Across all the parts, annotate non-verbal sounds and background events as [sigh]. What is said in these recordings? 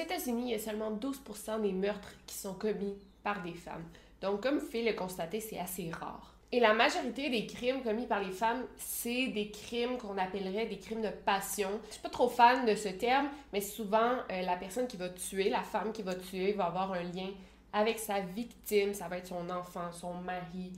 États-Unis, il y a seulement 12% des meurtres qui sont commis par des femmes. Donc, comme vous pouvez le constater, c'est assez rare. Et la majorité des crimes commis par les femmes, c'est des crimes qu'on appellerait des crimes de passion. Je suis pas trop fan de ce terme, mais souvent, euh, la personne qui va tuer, la femme qui va tuer, va avoir un lien avec sa victime. Ça va être son enfant, son mari,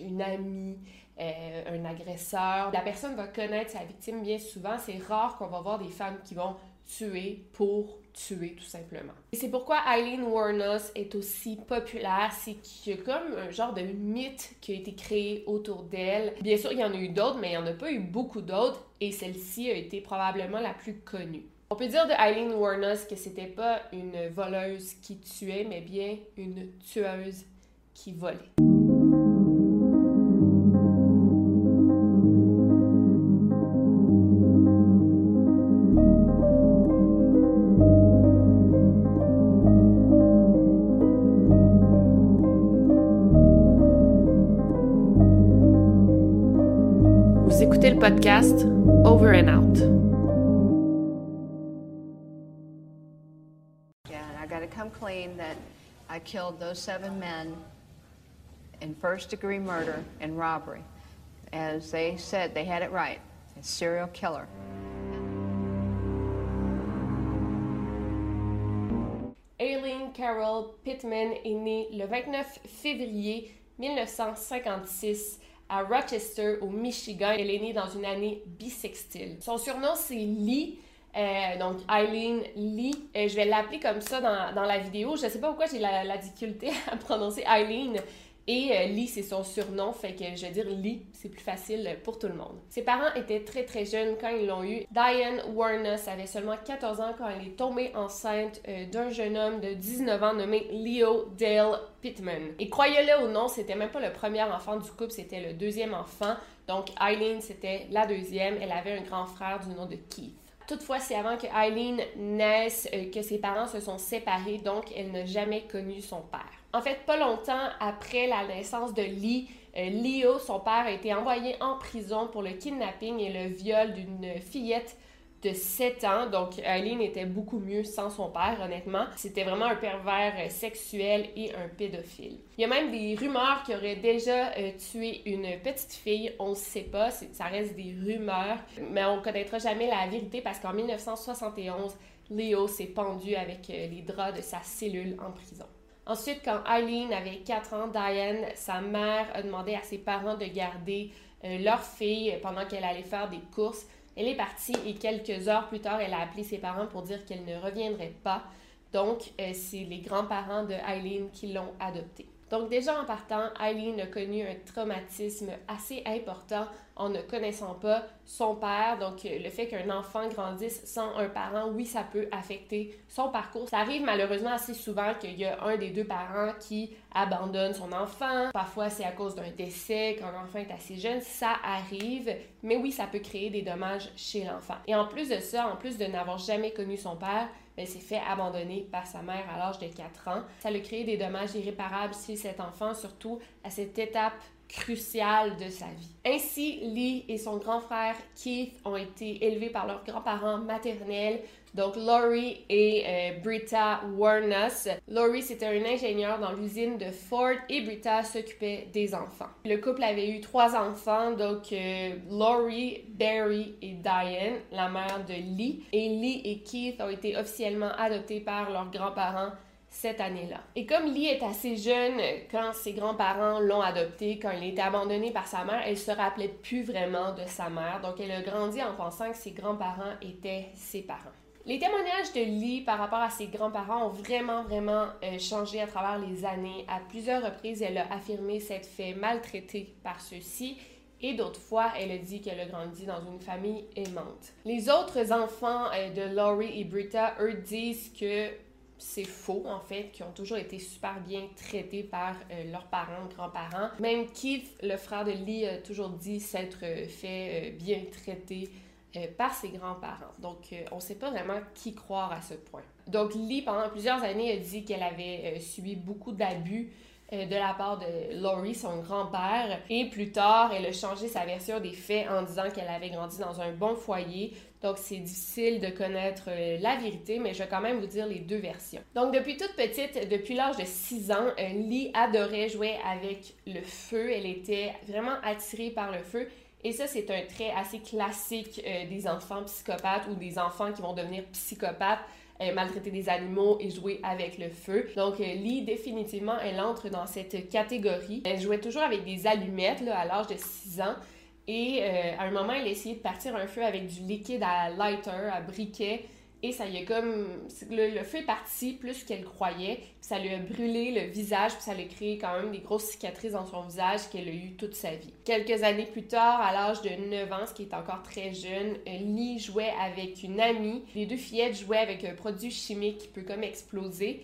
une amie, euh, un agresseur. La personne va connaître sa victime bien souvent. C'est rare qu'on va voir des femmes qui vont tuer pour tuer tout simplement. Et c'est pourquoi Eileen Warnos est aussi populaire, c'est qu'il y a comme un genre de mythe qui a été créé autour d'elle. Bien sûr, il y en a eu d'autres, mais il n'y en a pas eu beaucoup d'autres et celle-ci a été probablement la plus connue. On peut dire de Eileen Warnos que c'était pas une voleuse qui tuait, mais bien une tueuse qui volait. Podcast Over and Out. Yeah, and I got to come clean that I killed those seven men in first degree murder and robbery. As they said, they had it right. A serial killer. Aileen Carol Pittman est née le 29 février 1956 à Rochester, au Michigan. Elle est née dans une année bissextile. Son surnom, c'est Lee. Euh, donc, Eileen Lee. Euh, je vais l'appeler comme ça dans, la vidéo. Je ne sais pas pourquoi j'ai la, difficulté [laughs] à prononcer Eileen. Et euh, Lee, c'est son surnom, fait que je vais dire Lee, c'est plus facile pour tout le monde. Ses parents étaient très très jeunes quand ils l'ont eu. Diane Warnes avait seulement 14 ans quand elle est tombée enceinte euh, d'un jeune homme de 19 ans nommé Leo Dale Pittman. Et croyez-le ou non, c'était même pas le premier enfant du couple, c'était le deuxième enfant. Donc Eileen, c'était la deuxième. Elle avait un grand frère du nom de Keith. Toutefois, c'est avant que Eileen naisse euh, que ses parents se sont séparés, donc elle n'a jamais connu son père. En fait, pas longtemps après la naissance de Lee, euh, Leo, son père, a été envoyé en prison pour le kidnapping et le viol d'une fillette de 7 ans. Donc, Eileen était beaucoup mieux sans son père, honnêtement. C'était vraiment un pervers euh, sexuel et un pédophile. Il y a même des rumeurs qu'il aurait déjà euh, tué une petite fille. On ne sait pas, ça reste des rumeurs, mais on ne connaîtra jamais la vérité parce qu'en 1971, Leo s'est pendu avec euh, les draps de sa cellule en prison. Ensuite, quand Eileen avait 4 ans, Diane, sa mère, a demandé à ses parents de garder leur fille pendant qu'elle allait faire des courses. Elle est partie et quelques heures plus tard, elle a appelé ses parents pour dire qu'elle ne reviendrait pas. Donc, euh, c'est les grands-parents de Eileen qui l'ont adoptée. Donc déjà en partant, Eileen a connu un traumatisme assez important en ne connaissant pas son père. Donc le fait qu'un enfant grandisse sans un parent, oui, ça peut affecter son parcours. Ça arrive malheureusement assez souvent qu'il y a un des deux parents qui abandonne son enfant. Parfois c'est à cause d'un décès quand l'enfant est assez jeune. Ça arrive, mais oui, ça peut créer des dommages chez l'enfant. Et en plus de ça, en plus de n'avoir jamais connu son père, elle s'est fait abandonner par sa mère à l'âge de 4 ans. Ça a créé des dommages irréparables chez cet enfant, surtout à cette étape crucial de sa vie. Ainsi, Lee et son grand frère Keith ont été élevés par leurs grands-parents maternels, donc Laurie et euh, Britta Warnus. Laurie, c'était un ingénieur dans l'usine de Ford et Britta s'occupait des enfants. Le couple avait eu trois enfants, donc euh, Laurie, Barry et Diane, la mère de Lee. Et Lee et Keith ont été officiellement adoptés par leurs grands-parents cette année-là. Et comme Lee est assez jeune quand ses grands-parents l'ont adopté, quand il a été abandonné par sa mère, elle se rappelait plus vraiment de sa mère. Donc elle a grandi en pensant que ses grands-parents étaient ses parents. Les témoignages de Lee par rapport à ses grands-parents ont vraiment, vraiment euh, changé à travers les années. À plusieurs reprises, elle a affirmé s'être fait maltraiter par ceux-ci et d'autres fois, elle a dit qu'elle a grandi dans une famille aimante. Les autres enfants euh, de Laurie et Britta, eux, disent que c'est faux, en fait, qui ont toujours été super bien traités par euh, leurs parents, grands-parents. Même Keith, le frère de Lee, a toujours dit s'être euh, fait euh, bien traiter par ses grands-parents. Donc, on ne sait pas vraiment qui croire à ce point. Donc, Lee, pendant plusieurs années, a dit qu'elle avait subi beaucoup d'abus de la part de Laurie, son grand-père. Et plus tard, elle a changé sa version des faits en disant qu'elle avait grandi dans un bon foyer, donc, c'est difficile de connaître euh, la vérité, mais je vais quand même vous dire les deux versions. Donc, depuis toute petite, depuis l'âge de 6 ans, euh, Lee adorait jouer avec le feu. Elle était vraiment attirée par le feu. Et ça, c'est un trait assez classique euh, des enfants psychopathes ou des enfants qui vont devenir psychopathes. maltraiter des animaux et jouer avec le feu. Donc, Lee, définitivement, elle entre dans cette catégorie. Elle jouait toujours avec des allumettes là, à l'âge de 6 ans. Et euh, à un moment, elle a essayé de partir un feu avec du liquide à lighter, à briquet. Et ça y est comme. Le, feu est parti plus qu'elle croyait. ça lui a brûlé le visage, puis ça lui a créé quand même des grosses cicatrices dans son visage qu'elle a eu toute sa vie. Quelques années plus tard, à l'âge de 9 ans, ce qui est encore très jeune, Lee jouait avec une amie. Les deux fillettes jouaient avec un produit chimique qui peut comme exploser.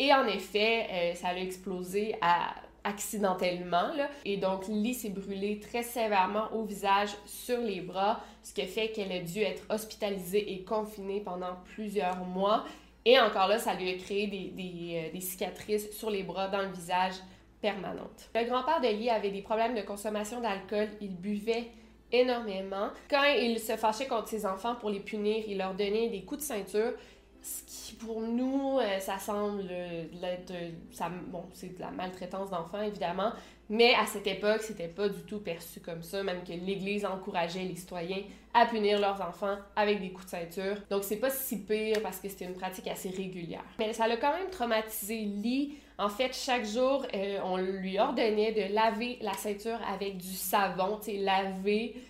Et en effet, euh, ça a explosé à accidentellement. Et donc, Lee s'est brûlée très sévèrement au visage, sur les bras, ce qui fait qu'elle a dû être hospitalisée et confinée pendant plusieurs mois. Et encore là, ça lui a créé des, euh, des cicatrices sur les bras, dans le visage, permanentes. Le grand-père de Lee avait des problèmes de consommation d'alcool. Il buvait énormément. Quand il se fâchait contre ses enfants pour les punir, il leur donnait des coups de ceinture ce qui pour nous, euh, ça semble être. Ça, bon, c'est de la maltraitance d'enfants, évidemment, mais à cette époque, c'était pas du tout perçu comme ça, même que l'Église encourageait les citoyens à punir leurs enfants avec des coups de ceinture. Donc c'est pas si pire parce que c'était une pratique assez régulière. Mais ça l'a quand même traumatisé Lee. En fait, chaque jour, euh, on lui ordonnait de laver la ceinture avec du savon, tu sais, laver euh,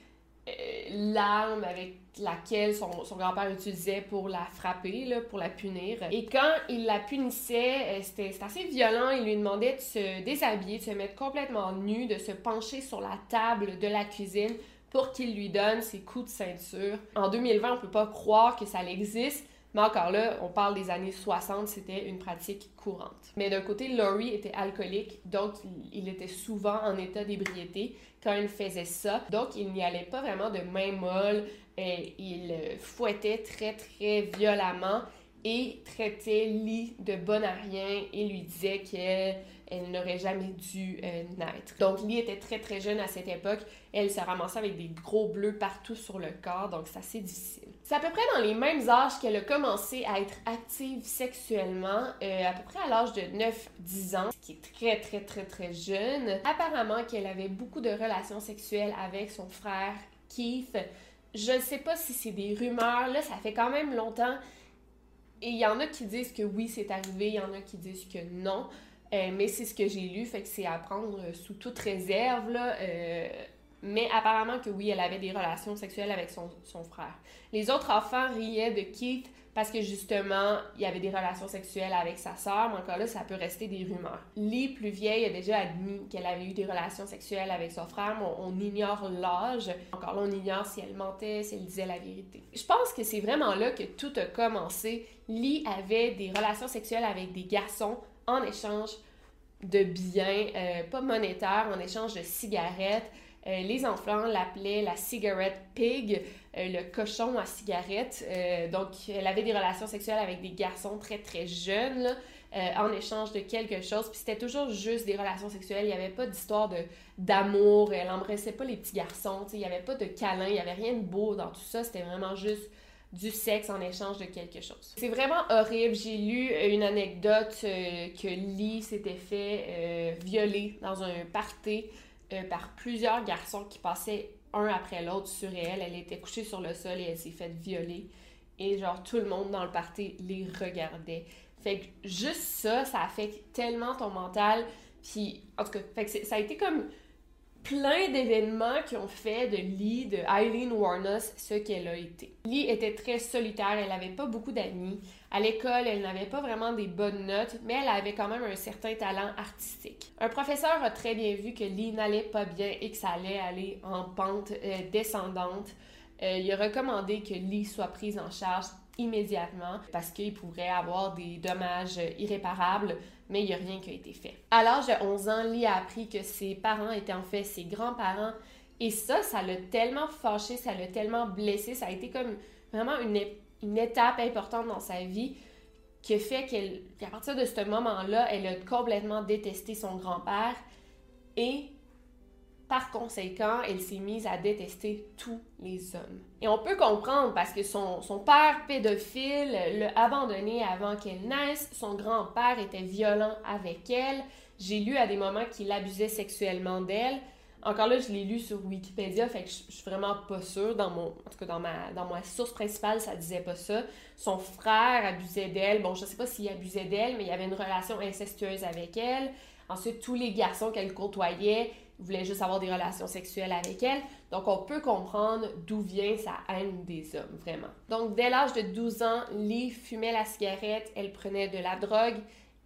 l'arme avec laquelle son, grand-père utilisait pour la frapper, pour la punir. Et quand il la punissait, euh, c'était assez violent. Il lui demandait de se déshabiller, de se mettre complètement nu, de se pencher sur la table de la cuisine pour qu'il lui donne ses coups de ceinture. En 2020, on peut pas croire que ça existe, mais encore là, on parle des années 60, c'était une pratique courante. Mais d'un côté, Laurie était alcoolique, donc il était souvent en état d'ébriété quand il faisait ça. Donc il n'y allait pas vraiment de main molle, et il fouettait très très violemment et traitait Lee de bonne à rien et lui disait qu'elle elle, n'aurait jamais dû euh, naître. Donc Lee était très très jeune à cette époque. Elle se ramassait avec des gros bleus partout sur le corps, donc c'est assez difficile. C'est à peu près dans les mêmes âges qu'elle a commencé à être active sexuellement, euh, à peu près à l'âge de 9-10 ans, ce qui est très très très très jeune. Apparemment qu'elle avait beaucoup de relations sexuelles avec son frère Keith. Je ne sais pas si c'est des rumeurs, là, ça fait quand même longtemps. Et il y en a qui disent que oui, c'est arrivé, il y en a qui disent que non. Euh, mais c'est ce que j'ai lu, fait que c'est à prendre sous toute réserve, là. Euh, mais apparemment que oui, elle avait des relations sexuelles avec son, son frère. Les autres enfants riaient de Keith parce que justement, il y avait des relations sexuelles avec sa sœur, mais encore là, ça peut rester des rumeurs. Lee, plus vieille, a déjà admis qu'elle avait eu des relations sexuelles avec son frère, mais on, ignore l'âge. Encore là, on ignore si elle mentait, si elle disait la vérité. Je pense que c'est vraiment là que tout a commencé. Lee avait des relations sexuelles avec des garçons en échange de biens, euh, pas monétaires, en échange de cigarettes. Euh, les enfants l'appelaient la cigarette pig, euh, le cochon à cigarette. Donc, elle avait des relations sexuelles avec des garçons très très jeunes. en échange de quelque chose. Puis c'était toujours juste des relations sexuelles. Il n'y avait pas d'histoire de, d'amour. Elle embrassait pas les petits garçons. Il n'y avait pas de câlin. Il n'y avait rien de beau dans tout ça. C'était vraiment juste du sexe en échange de quelque chose. C'est vraiment horrible. J'ai lu une anecdote que Lee s'était fait violer dans un party par plusieurs garçons qui passaient un après l'autre sur elle. Elle était couchée sur le sol et elle s'est faite violer. Et genre, tout le monde dans le party les regardait. Fait que juste ça, ça affecte tellement ton mental. Puis, en tout cas, fait que ça a été comme plein d'événements qui ont fait de Lee, de Eileen Warnos, ce qu'elle a été. Lee était très solitaire, elle n'avait pas beaucoup d'amis. À l'école, elle n'avait pas vraiment des bonnes notes, mais elle avait quand même un certain talent artistique. Un professeur a très bien vu que Lee n'allait pas bien et que ça allait aller en pente euh, descendante. Euh, il a recommandé que Lee soit prise en charge immédiatement parce qu'il pourrait avoir des dommages irréparables mais il n'y a rien qui a été fait. À l'âge de 11 ans, Lee a appris que ses parents étaient en fait ses grands-parents. Et ça, ça l'a tellement fâché, ça l'a tellement blessé, ça a été comme vraiment une, une étape importante dans sa vie qui fait qu'à partir de ce moment-là, elle a complètement détesté son grand-père et par conséquent, elle s'est mise à détester tous les hommes. Et on peut comprendre parce que son, père pédophile l'a abandonnée avant qu'elle naisse, son grand-père était violent avec elle, j'ai lu à des moments qu'il abusait sexuellement d'elle. Encore là, je l'ai lu sur Wikipédia, fait que je, suis vraiment pas sûre. Dans mon, en tout cas, dans ma, dans ma source principale, ça disait pas ça. Son frère abusait d'elle. Bon, je sais pas s'il abusait d'elle, mais il y avait une relation incestueuse avec elle. Ensuite, tous les garçons qu'elle côtoyait voulait juste avoir des relations sexuelles avec elle. Donc, on peut comprendre d'où vient sa haine des hommes, vraiment. Donc, dès l'âge de 12 ans, Lee fumait la cigarette, elle prenait de la drogue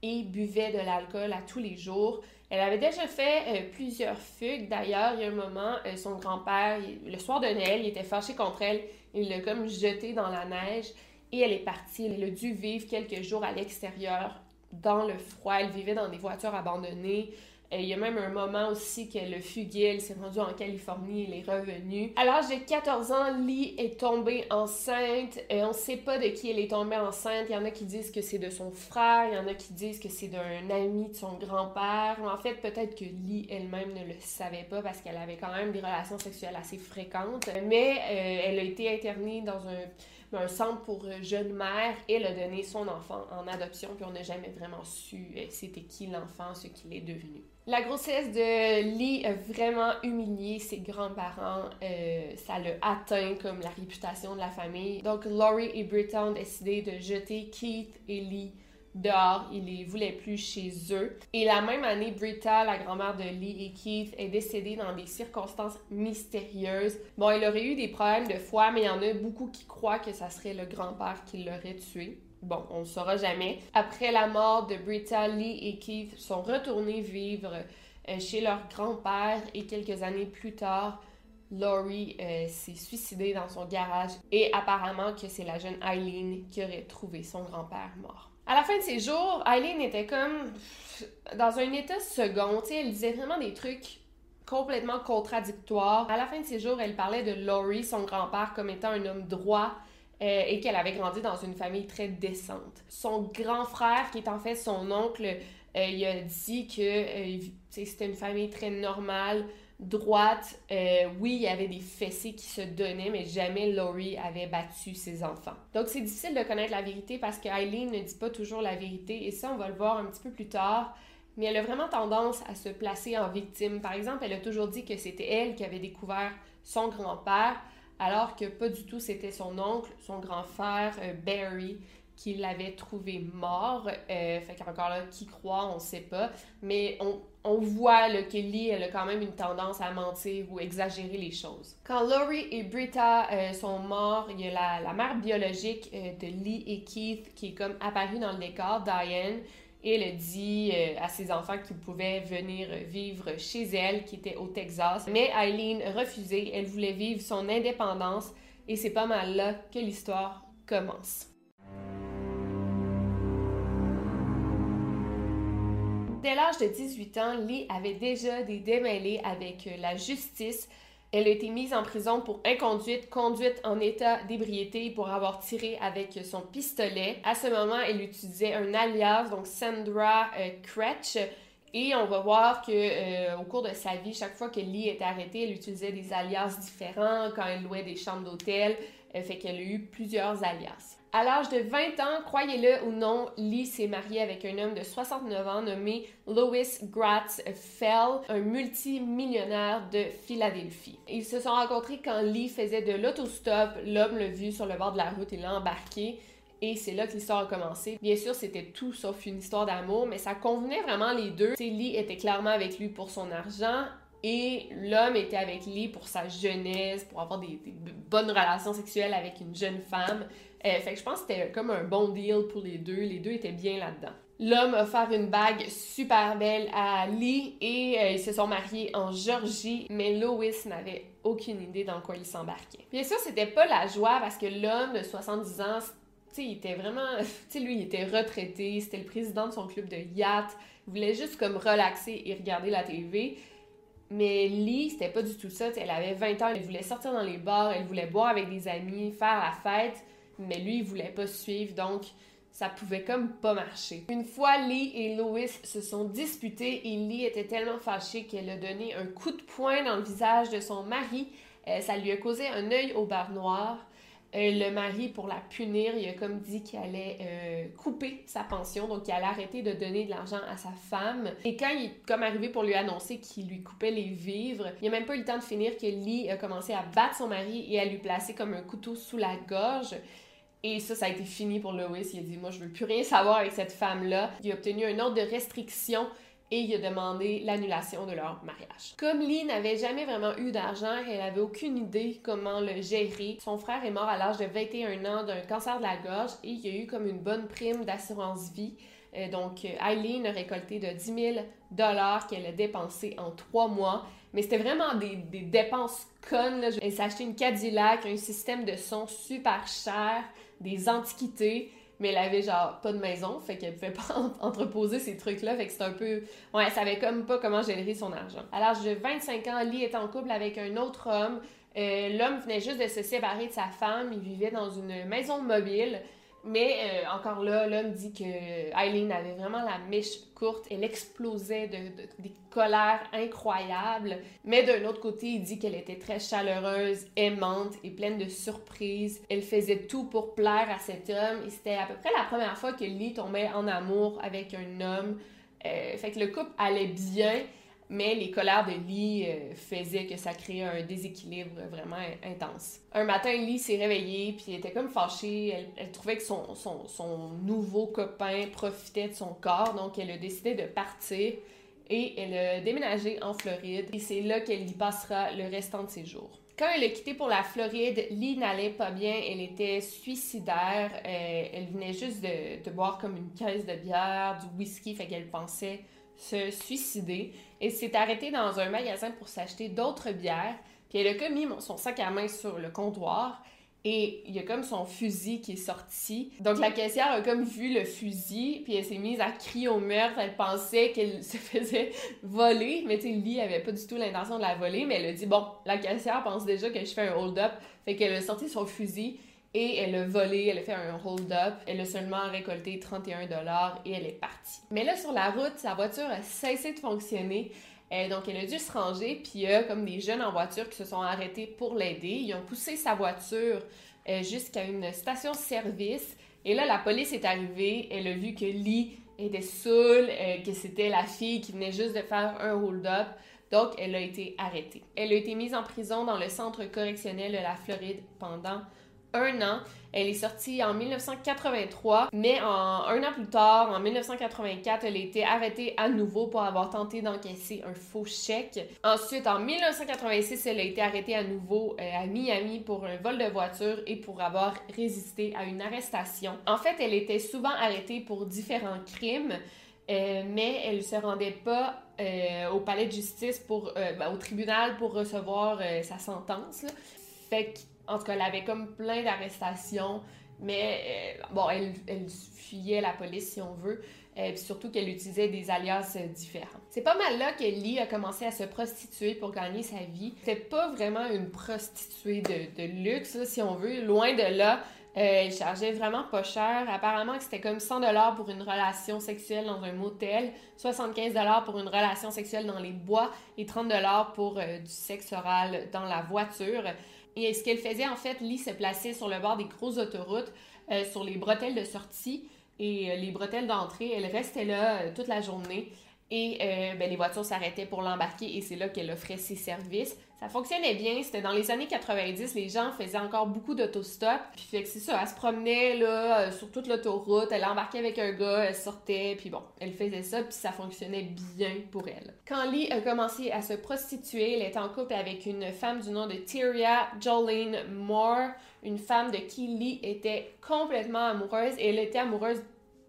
et buvait de l'alcool à tous les jours. Elle avait déjà fait euh, plusieurs fugues. D'ailleurs, il y a un moment, euh, son grand-père, le soir de Noël, il était fâché contre elle. Il l'a comme jeté dans la neige et elle est partie. Elle a dû vivre quelques jours à l'extérieur, dans le froid. Elle vivait dans des voitures abandonnées. Euh, il y a même un moment aussi que le fuguil s'est rendu en Californie, il est revenu. À l'âge de 14 ans, Lee est tombée enceinte. et euh, on ne sait pas de qui elle est tombée enceinte. Il y en a qui disent que c'est de son frère, il y en a qui disent que c'est d'un ami de son grand-père. En fait, peut-être que Lee elle-même ne le savait pas parce qu'elle avait quand même des relations sexuelles assez fréquentes. Mais euh, elle a été internée dans un centre pour jeunes mères et elle a donné son enfant en adoption, puis on n'a jamais vraiment su c'était qui l'enfant, ce qu'il est devenu. La grossesse de Lee a vraiment humilié ses grands-parents. Euh, ça l'a atteint comme la réputation de la famille. Donc Laurie et Britta ont décidé de jeter Keith et Lee dehors. Ils les voulaient plus chez eux. Et la même année, Britta, la grand-mère de Lee et Keith, est décédée dans des circonstances mystérieuses. Bon, elle aurait eu des problèmes de foie, mais il y en a beaucoup qui croient que ça serait le grand-père qui l'aurait tué. Bon, on ne saura jamais. Après la mort de Britta, Lee et Keith sont retournés vivre euh, chez leur grand-père et quelques années plus tard, Laurie euh, s'est suicidée dans son garage et apparemment que c'est la jeune Eileen qui aurait trouvé son grand-père mort. À la fin de ses jours, Eileen était comme dans un état second, tu elle disait vraiment des trucs complètement contradictoires. À la fin de ses jours, elle parlait de Laurie, son grand-père, comme étant un homme droit, euh, et qu'elle avait grandi dans une famille très décente. Son grand frère, qui est en fait son oncle, euh, il a dit que euh, c'était une famille très normale, droite. oui, il y avait des fessées qui se donnaient, mais jamais Laurie avait battu ses enfants. Donc c'est difficile de connaître la vérité parce que Eileen ne dit pas toujours la vérité, et ça, on va le voir un petit peu plus tard. Mais elle a vraiment tendance à se placer en victime. Par exemple, elle a toujours dit que c'était elle qui avait découvert son grand-père, alors que pas du tout, c'était son oncle, son grand frère euh, Barry, qui l'avait trouvé mort. Euh, fait qu'encore là, qui croit, on sait pas. Mais on, on voit le Kelly, elle a quand même une tendance à mentir ou exagérer les choses. Quand Laurie et Britta euh, sont morts, il y a la, la mère biologique de Lee et Keith qui est comme apparue dans le décor, Diane, et elle dit euh, à ses enfants qu'ils pouvaient venir vivre chez elle, qui était au Texas. Mais Eileen refusait, elle voulait vivre son indépendance et c'est pas mal là que l'histoire commence. Dès l'âge de 18 ans, Lee avait déjà des démêlés avec la justice Elle a été mise en prison pour inconduite, conduite en état d'ébriété pour avoir tiré avec son pistolet. À ce moment, elle utilisait un alias, donc Sandra euh. Et on va voir que euh, au cours de sa vie, chaque fois que Lee était arrêtée, elle utilisait des alias différents quand elle louait des chambres d'hôtel. Euh, fait qu'elle a eu plusieurs alias. À l'âge de 20 ans, croyez-le ou non, Lee s'est mariée avec un homme de 69 ans nommé Louis Gratz Fell, un multimillionnaire de Philadelphie. Ils se sont rencontrés quand Lee faisait de l'autostop. L'homme l'a vu sur le bord de la route et l'a embarqué. Et c'est là que l'histoire a commencé. Bien sûr, c'était tout sauf une histoire d'amour, mais ça convenait vraiment les deux. Lee était clairement avec lui pour son argent et l'homme était avec Lee pour sa jeunesse, pour avoir des, bonnes relations sexuelles avec une jeune femme. Euh, fait que je pense que c'était comme un bon deal pour les deux. Les deux étaient bien là-dedans. L'homme a offert une bague super belle à Lee et euh, ils se sont mariés en Georgie, mais Lois n'avait aucune idée dans quoi il s'embarquait. Bien sûr, c'était pas la joie parce que l'homme de 70 ans, tu sais, il était vraiment. [laughs] Tu sais, lui, il était retraité, c'était le président de son club de yacht. Il voulait juste comme relaxer et regarder la TV. Mais Lee, c'était pas du tout ça. elle avait 20 ans, elle voulait sortir dans les bars, elle voulait boire avec des amis, faire la fête, mais lui, il voulait pas suivre, donc ça pouvait comme pas marcher. Une fois, Lee et Louis se sont disputés et Lee était tellement fâchée qu'elle a donné un coup de poing dans le visage de son mari. Euh, ça lui a causé un œil au bar noir. Euh, le mari, pour la punir, il a comme dit qu'il allait euh, couper sa pension, donc il allait arrêter de donner de l'argent à sa femme. Et quand il est comme arrivé pour lui annoncer qu'il lui coupait les vivres, il n'a même pas eu le temps de finir que Lee a commencé à battre son mari et à lui placer comme un couteau sous la gorge. Et ça, ça a été fini pour Lois. Il a dit, moi, je veux plus rien savoir avec cette femme-là. Il a obtenu un ordre de restriction et il a demandé l'annulation de leur mariage. Comme Lee n'avait jamais vraiment eu d'argent, elle avait aucune idée comment le gérer. Son frère est mort à l'âge de 21 ans d'un cancer de la gorge et il y a eu comme une bonne prime d'assurance vie. Euh, donc, Eileen a récolté de 10 000 dollars qu'elle a dépensé en trois mois. Mais c'était vraiment des, dépenses connes. Elle s'est acheté une Cadillac, un système de son super cher, des antiquités mais elle avait genre pas de maison, fait qu'elle pouvait pas [laughs] entreposer ces trucs-là, fait que c'était un peu... Ouais, elle savait comme pas comment gérer son argent. À l'âge de 25 ans, Lee est en couple avec un autre homme. Euh, l'homme venait juste de se séparer de sa femme, il vivait dans une maison mobile. Mais euh, encore là, l'homme dit que Eileen avait vraiment la mèche courte. Elle explosait de, des colères incroyables. Mais d'un autre côté, il dit qu'elle était très chaleureuse, aimante et pleine de surprises. Elle faisait tout pour plaire à cet homme. Et c'était à peu près la première fois que Lee tombait en amour avec un homme. Euh, fait que le couple allait bien mais les colères de Lee euh, faisaient que ça créait un déséquilibre vraiment intense. Un matin, Lee s'est réveillée, puis elle était comme fâchée. Elle, trouvait que son, son, nouveau copain profitait de son corps, donc elle a décidé de partir et elle a déménagé en Floride. Et c'est là qu'elle y passera le restant de ses jours. Quand elle a quitté pour la Floride, Lee n'allait pas bien, elle était suicidaire, euh, elle venait juste de, de, boire comme une caisse de bière, du whisky, fait qu'elle pensait se suicider et s'est arrêtée dans un magasin pour s'acheter d'autres bières. Puis elle a comme mis son sac à main sur le comptoir et il y a comme son fusil qui est sorti. Donc la caissière a comme vu le fusil, puis elle s'est mise à crier au meurtre. Elle pensait qu'elle [laughs] se faisait voler, mais tu sais, Lee avait pas du tout l'intention de la voler, mais elle a dit bon, la caissière pense déjà que je fais un hold-up, fait qu'elle a sorti son fusil et elle a volé, elle a fait un hold-up, elle a seulement récolté 31 dollars et elle est partie. Mais là, sur la route, sa voiture a cessé de fonctionner. Euh, donc, elle a dû se ranger, puis il y a comme des jeunes en voiture qui se sont arrêtés pour l'aider. Ils ont poussé sa voiture euh, jusqu'à une station-service. Et là, la police est arrivée. Elle a vu que Lee était saoule, euh, que c'était la fille qui venait juste de faire un hold-up. Donc, elle a été arrêtée. Elle a été mise en prison dans le centre correctionnel de la Floride pendant un an. Elle est sortie en 1983, mais un an plus tard, en 1984, elle a été arrêtée à nouveau pour avoir tenté d'encaisser un faux chèque. Ensuite, en 1986, elle a été arrêtée à nouveau euh, à Miami pour un vol de voiture et pour avoir résisté à une arrestation. En fait, elle était souvent arrêtée pour différents crimes. Euh, mais elle ne se rendait pas euh, au palais de justice ben, au tribunal pour recevoir sa sentence. Fait que en tout cas, elle avait comme plein d'arrestations, mais euh, bon, elle, elle, fuyait la police si on veut. puis surtout qu'elle utilisait des alias différents. C'est pas mal là que Lee a commencé à se prostituer pour gagner sa vie. C'était pas vraiment une prostituée de, luxe, si on veut, loin de là. Euh, il chargeait vraiment pas cher. Apparemment c'était comme 100 dollars pour une relation sexuelle dans un motel, 75 dollars pour une relation sexuelle dans les bois et 30 dollars pour euh, du sexe oral dans la voiture. Et ce qu'elle faisait en fait, Lee se plaçait sur le bord des grosses autoroutes, euh, sur les bretelles de sortie et les bretelles d'entrée. Elle restait là toute la journée. Et euh, ben, les voitures s'arrêtaient pour l'embarquer et c'est là qu'elle offrait ses services. Ça fonctionnait bien, c'était dans les années 90, les gens faisaient encore beaucoup d'autostop. Puis c'est ça, elle se promenait euh, sur toute l'autoroute, elle embarquait avec un gars, elle sortait, puis bon, elle faisait ça, puis ça fonctionnait bien pour elle. Quand Lee a commencé à se prostituer, elle était en couple avec une femme du nom de Tyria Jolene Moore, une femme de qui Lee était complètement amoureuse et elle était amoureuse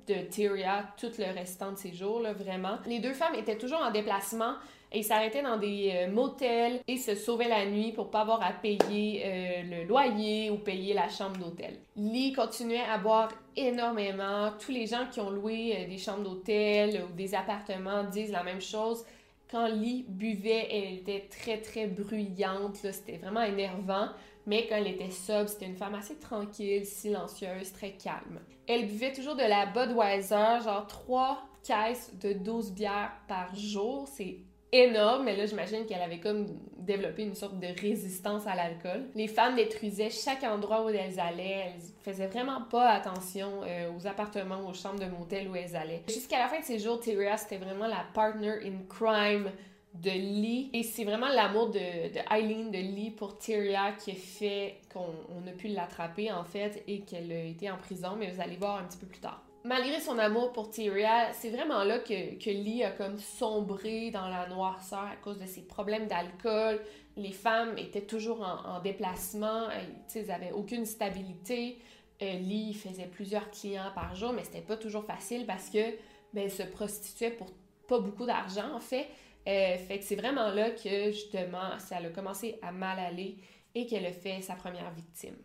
de Tyria tout le restant de ses jours, vraiment. Les deux femmes étaient toujours en déplacement et s'arrêtaient dans des euh, motels et se sauvaient la nuit pour pas avoir à payer euh, le loyer ou payer la chambre d'hôtel. Lee continuait à boire énormément. Tous les gens qui ont loué euh, des chambres d'hôtel ou des appartements disent la même chose. Quand Lee buvait, elle était très très bruyante, c'était vraiment énervant. Mais quand elle était sobre, c'était une femme assez tranquille, silencieuse, très calme. Elle buvait toujours de la Budweiser, genre trois caisses de 12 bières par jour. C'est énorme, mais là, j'imagine qu'elle avait comme développé une sorte de résistance à l'alcool. Les femmes détruisaient chaque endroit où elles allaient. Elles faisaient vraiment pas attention euh, aux appartements, aux chambres de motel où elles allaient. Jusqu'à la fin de ses jours, Tyria, c'était vraiment la partner in crime de Lee. Et c'est vraiment l'amour de, de, Eileen, de Lee pour Tyria qui a fait qu'on a pu l'attraper en fait et qu'elle a été en prison, mais vous allez voir un petit peu plus tard. Malgré son amour pour Tyria, c'est vraiment là que, que Lee a comme sombré dans la noirceur à cause de ses problèmes d'alcool. Les femmes étaient toujours en, déplacement, euh, elles n'avaient aucune stabilité. Euh, Lee faisait plusieurs clients par jour, mais c'était pas toujours facile parce que ben, se prostituait pour pas beaucoup d'argent en fait. Euh, fait que c'est vraiment là que justement ça a commencé à mal aller et qu'elle a fait sa première victime.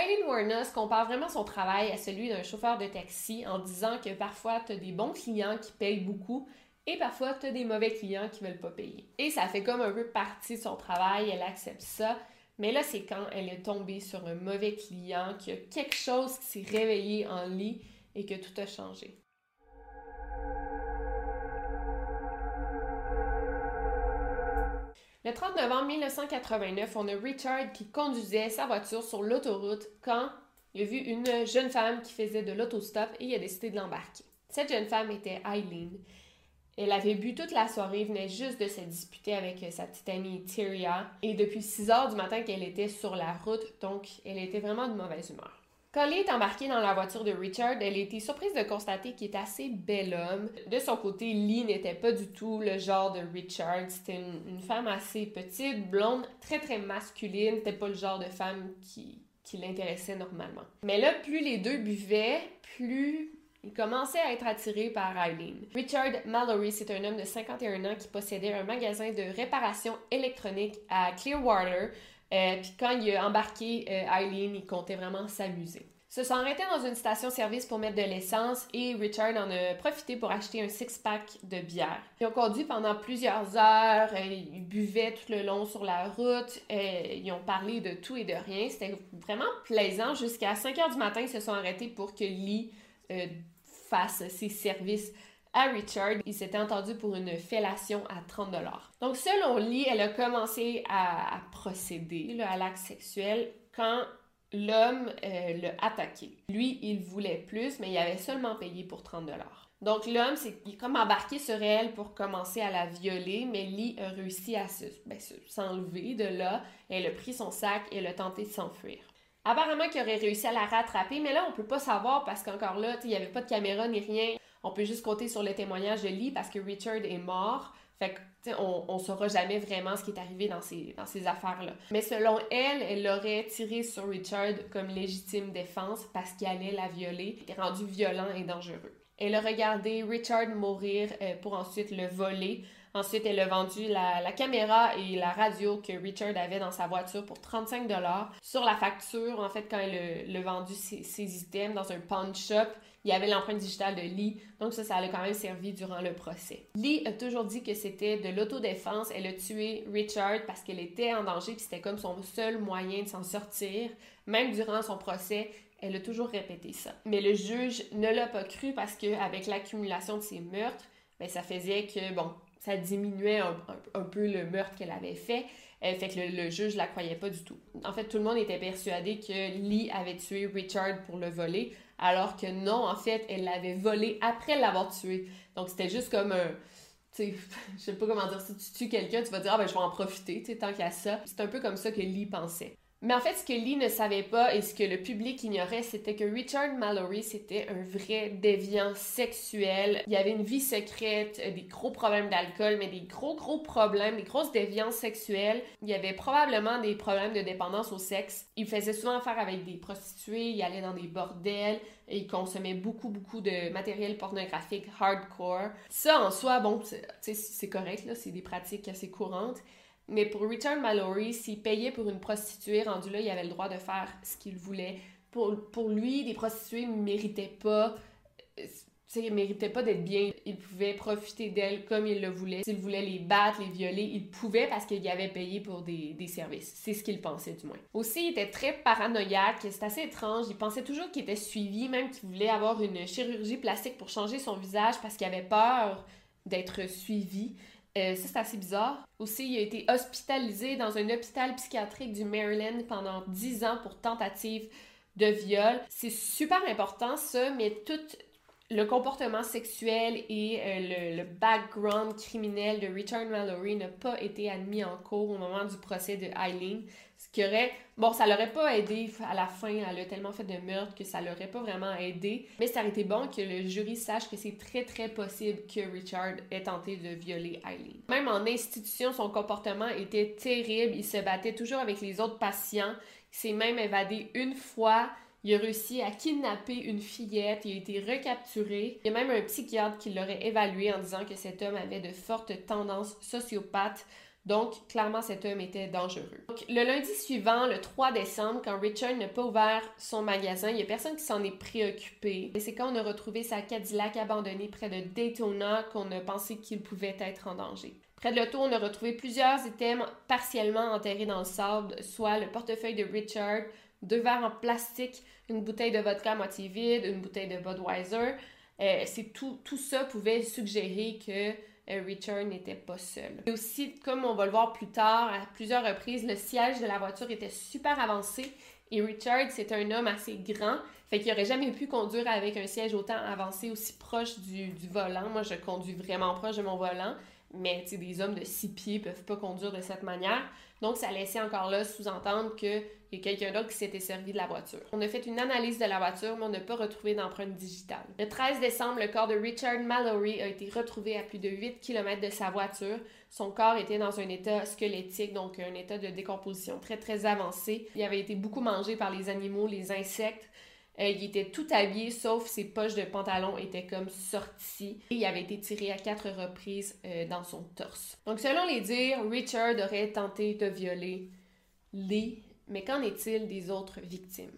Eileen Warnes compare vraiment son travail à celui d'un chauffeur de taxi en disant que parfois tu as des bons clients qui payent beaucoup et parfois tu as des mauvais clients qui veulent pas payer? Et ça fait comme un peu partie de son travail, elle accepte ça. Mais là, c'est quand elle est tombée sur un mauvais client, qu'il y a quelque chose qui s'est réveillé en lit et que tout a changé. Le 30 novembre 1989, on a Richard qui conduisait sa voiture sur l'autoroute quand il a vu une jeune femme qui faisait de l'autostop et il a décidé de l'embarquer. Cette jeune femme était Eileen. Elle avait bu toute la soirée, venait juste de se disputer avec sa petite amie Tyria et depuis 6 heures du matin qu'elle était sur la route, donc elle était vraiment de mauvaise humeur. Quand Lee est embarquée dans la voiture de Richard, elle été surprise de constater qu'il est assez bel homme. De son côté, Lee n'était pas du tout le genre de Richard. C'était une, femme assez petite, blonde, très très masculine. C'était pas le genre de femme qui, qui l'intéressait normalement. Mais là, plus les deux buvaient, plus il commençait à être attiré par Eileen. Richard Mallory, c'est un homme de 51 ans qui possédait un magasin de réparation électronique à Clearwater, euh, puis quand il a embarqué euh, Eileen, il comptait vraiment s'amuser. Se sont arrêtés dans une station-service pour mettre de l'essence et Richard en a profité pour acheter un six-pack de bière. Ils ont conduit pendant plusieurs heures, euh, ils buvaient tout le long sur la route, ils ont parlé de tout et de rien. C'était vraiment plaisant. Jusqu'à 5 heures du matin, ils se sont arrêtés pour que Lee fasse ses services à Richard, il s'était entendu pour une fellation à 30 Donc, selon Lee, elle a commencé à, procéder à l'acte sexuel quand l'homme euh, l'a attaqué. Lui, il voulait plus, mais il avait seulement payé pour 30 donc l'homme, est comme embarqué sur elle pour commencer à la violer, mais Lee a réussi à ben, s'enlever de là. Elle a pris son sac et elle a tenté de s'enfuir. Apparemment qu'il aurait réussi à la rattraper, mais là, on peut pas savoir parce qu'encore là, il n'y avait pas de caméra ni rien. On peut juste compter sur le témoignage de Lee parce que Richard est mort. Fait que, on, on saura jamais vraiment ce qui est arrivé dans ces, dans ces affaires-là. Mais selon elle, elle aurait tiré sur Richard comme légitime défense parce qu'il allait la violer, il rendu violent et dangereux. Elle a regardé Richard mourir euh, pour ensuite le voler Ensuite, elle a vendu la, caméra et la radio que Richard avait dans sa voiture pour 35 dollars. Sur la facture, en fait, quand elle a, vendu ses, items dans un pawn shop, il y avait l'empreinte digitale de Lee. Donc ça, ça a quand même servi durant le procès. Lee a toujours dit que c'était de l'autodéfense. Elle a tué Richard parce qu'elle était en danger puis c'était comme son seul moyen de s'en sortir. Même durant son procès, elle a toujours répété ça. Mais le juge ne l'a pas cru parce qu'avec l'accumulation de ses meurtres, ben, ça faisait que, bon, ça diminuait un, peu le meurtre qu'elle avait fait. Euh, fait que le, juge la croyait pas du tout. En fait, tout le monde était persuadé que Lee avait tué Richard pour le voler, alors que non, en fait, elle l'avait volé après l'avoir tué. Donc c'était juste comme un. Sais, [laughs] je sais pas comment dire, si tu tues quelqu'un, tu vas dire, ah ben je vais en profiter, tu tant a ça. C'est un peu comme ça que Lee pensait. Mais en fait, ce que Lee ne savait pas et ce que le public ignorait, c'était que Richard Mallory, c'était un vrai déviant sexuel. Il avait une vie secrète, euh, des gros problèmes d'alcool, mais des gros, gros problèmes, des grosses déviances sexuelles. Il y avait probablement des problèmes de dépendance au sexe. Il faisait souvent affaire avec des prostituées, il allait dans des bordels, et il consommait beaucoup, beaucoup de matériel pornographique hardcore. Ça, en soi, bon, c'est correct, là, c'est des pratiques assez courantes. Mais pour Richard Mallory, s'il payait pour une prostituée, rendu là, il avait le droit de faire ce qu'il voulait. Pour, pour lui, les prostituées ne méritaient pas ne méritaient pas d'être bien. Il pouvait profiter d'elles comme il le voulait. S'il voulait les battre, les violer, il pouvait parce qu'il avait payé pour des, des services. C'est ce qu'il pensait du moins. Aussi, il était très paranoïaque. C'est assez étrange. Il pensait toujours qu'il était suivi, même qu'il voulait avoir une chirurgie plastique pour changer son visage parce qu'il avait peur d'être suivi. Euh, ça, c'est assez bizarre. Aussi, il a été hospitalisé dans un hôpital psychiatrique du Maryland pendant 10 ans pour tentative de viol. C'est super important, ça, mais tout le comportement sexuel et euh, le, background criminel de Richard Mallory n'a pas été admis en cours au moment du procès de Eileen. Qui aurait, bon, ça l'aurait pas aidé à la fin, elle a tellement fait de meurtres que ça l'aurait pas vraiment aidé, mais ça aurait été bon que le jury sache que c'est très très possible que Richard ait tenté de violer Eileen. Même en institution, son comportement était terrible, il se battait toujours avec les autres patients, il s'est même évadé une fois, il a réussi à kidnapper une fillette, il a été recapturé. Il y a même un psychiatre qui l'aurait évalué en disant que cet homme avait de fortes tendances sociopathes. Donc, clairement, cet homme était dangereux. Donc, le lundi suivant, le 3 décembre, quand Richard n'a pas ouvert son magasin, il n'y a personne qui s'en est préoccupé. Et c'est quand on a retrouvé sa Cadillac abandonnée près de Daytona qu'on a pensé qu'il pouvait être en danger. Près de l'auto, on a retrouvé plusieurs items partiellement enterrés dans le sable, soit le portefeuille de Richard, deux verres en plastique, une bouteille de vodka à moitié vide, une bouteille de Budweiser. Euh, c'est tout, tout ça pouvait suggérer que Richard n'était pas seul. Et aussi, comme on va le voir plus tard, à plusieurs reprises, le siège de la voiture était super avancé et Richard, c'est un homme assez grand, fait qu'il aurait jamais pu conduire avec un siège autant avancé, aussi proche du, du volant. Moi, je conduis vraiment proche de mon volant, mais des hommes de six pieds peuvent pas conduire de cette manière. Donc, ça laissait encore là sous-entendre qu'il y a quelqu'un d'autre qui s'était servi de la voiture. On a fait une analyse de la voiture, mais on n'a pas retrouvé d'empreinte digitale. Le 13 décembre, le corps de Richard Mallory a été retrouvé à plus de 8 km de sa voiture. Son corps était dans un état squelettique, donc un état de décomposition très très avancé. Il avait été beaucoup mangé par les animaux, les insectes. Euh, il était tout habillé, sauf ses poches de pantalon étaient comme sorties. Et il avait été tiré à quatre reprises euh, dans son torse. Donc, selon les dires, Richard aurait tenté de violer Lee. Mais qu'en est-il des autres victimes?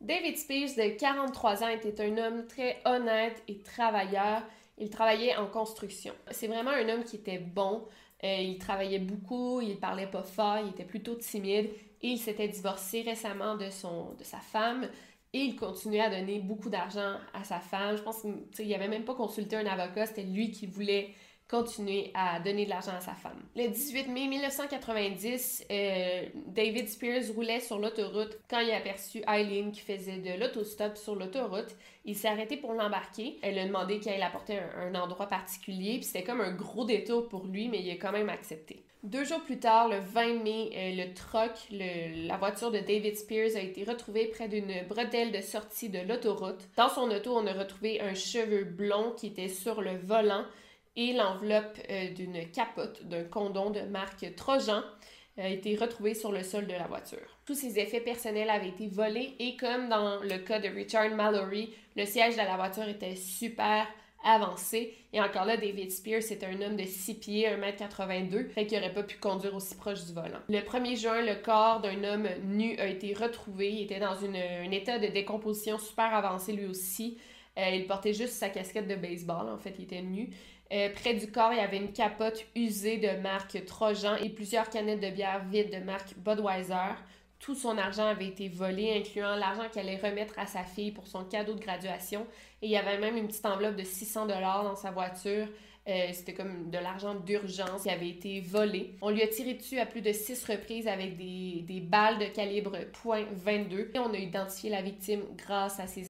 David Spears, de 43 ans, était un homme très honnête et travailleur. Il travaillait en construction. C'est vraiment un homme qui était bon, euh, il travaillait beaucoup, il parlait pas fort, il était plutôt timide et il s'était divorcé récemment de, son, de sa femme et il continuait à donner beaucoup d'argent à sa femme. Je pense qu'il avait même pas consulté un avocat, c'était lui qui voulait continuer à donner de l'argent à sa femme. Le 18 mai 1990, euh, David Spears roulait sur l'autoroute quand il a aperçu Eileen qui faisait de l'autostop sur l'autoroute. Il s'est arrêté pour l'embarquer. Elle a demandé qu'elle apportait un, endroit particulier, puis c'était comme un gros détour pour lui, mais il a quand même accepté. Deux jours plus tard, le 20 mai, euh, le troc, la voiture de David Spears a été retrouvée près d'une bretelle de sortie de l'autoroute. Dans son auto, on a retrouvé un cheveu blond qui était sur le volant et l'enveloppe euh, d'une capote d'un condom de marque Trojan. a été retrouvé sur le sol de la voiture. Tous ses effets personnels avaient été volés et comme dans le cas de Richard Mallory, le siège de la voiture était super avancé. Et encore là, David Spears, c'est un homme de 6 pieds, 1m82, fait qu'il n'aurait pas pu conduire aussi proche du volant. Le 1er juin, le corps d'un homme nu a été retrouvé. Il était dans un état de décomposition super avancé lui aussi. Euh, il portait juste sa casquette de baseball, en fait, il était nu. Euh, près du corps, il y avait une capote usée de marque Trojan et plusieurs canettes de bière vides de marque Budweiser. Tout son argent avait été volé, incluant l'argent qu'elle allait remettre à sa fille pour son cadeau de graduation. Et il y avait même une petite enveloppe de 600 dollars dans sa voiture. Euh, c'était comme de l'argent d'urgence qui avait été volé. On lui a tiré dessus à plus de six reprises avec des, des balles de calibre .22 et on a identifié la victime grâce à ses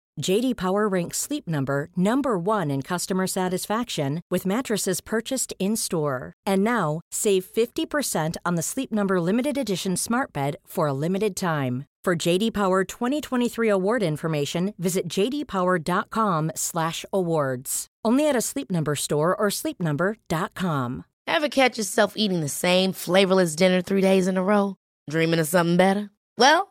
JD Power ranks Sleep Number number 1 in customer satisfaction with mattresses purchased in-store. And now, save 50% on the Sleep Number limited edition Smart Bed for a limited time. For JD Power 2023 award information, visit jdpower.com/awards. Only at a Sleep Number store or sleepnumber.com. Ever catch yourself eating the same flavorless dinner three days in a row? Dreaming of something better? Well,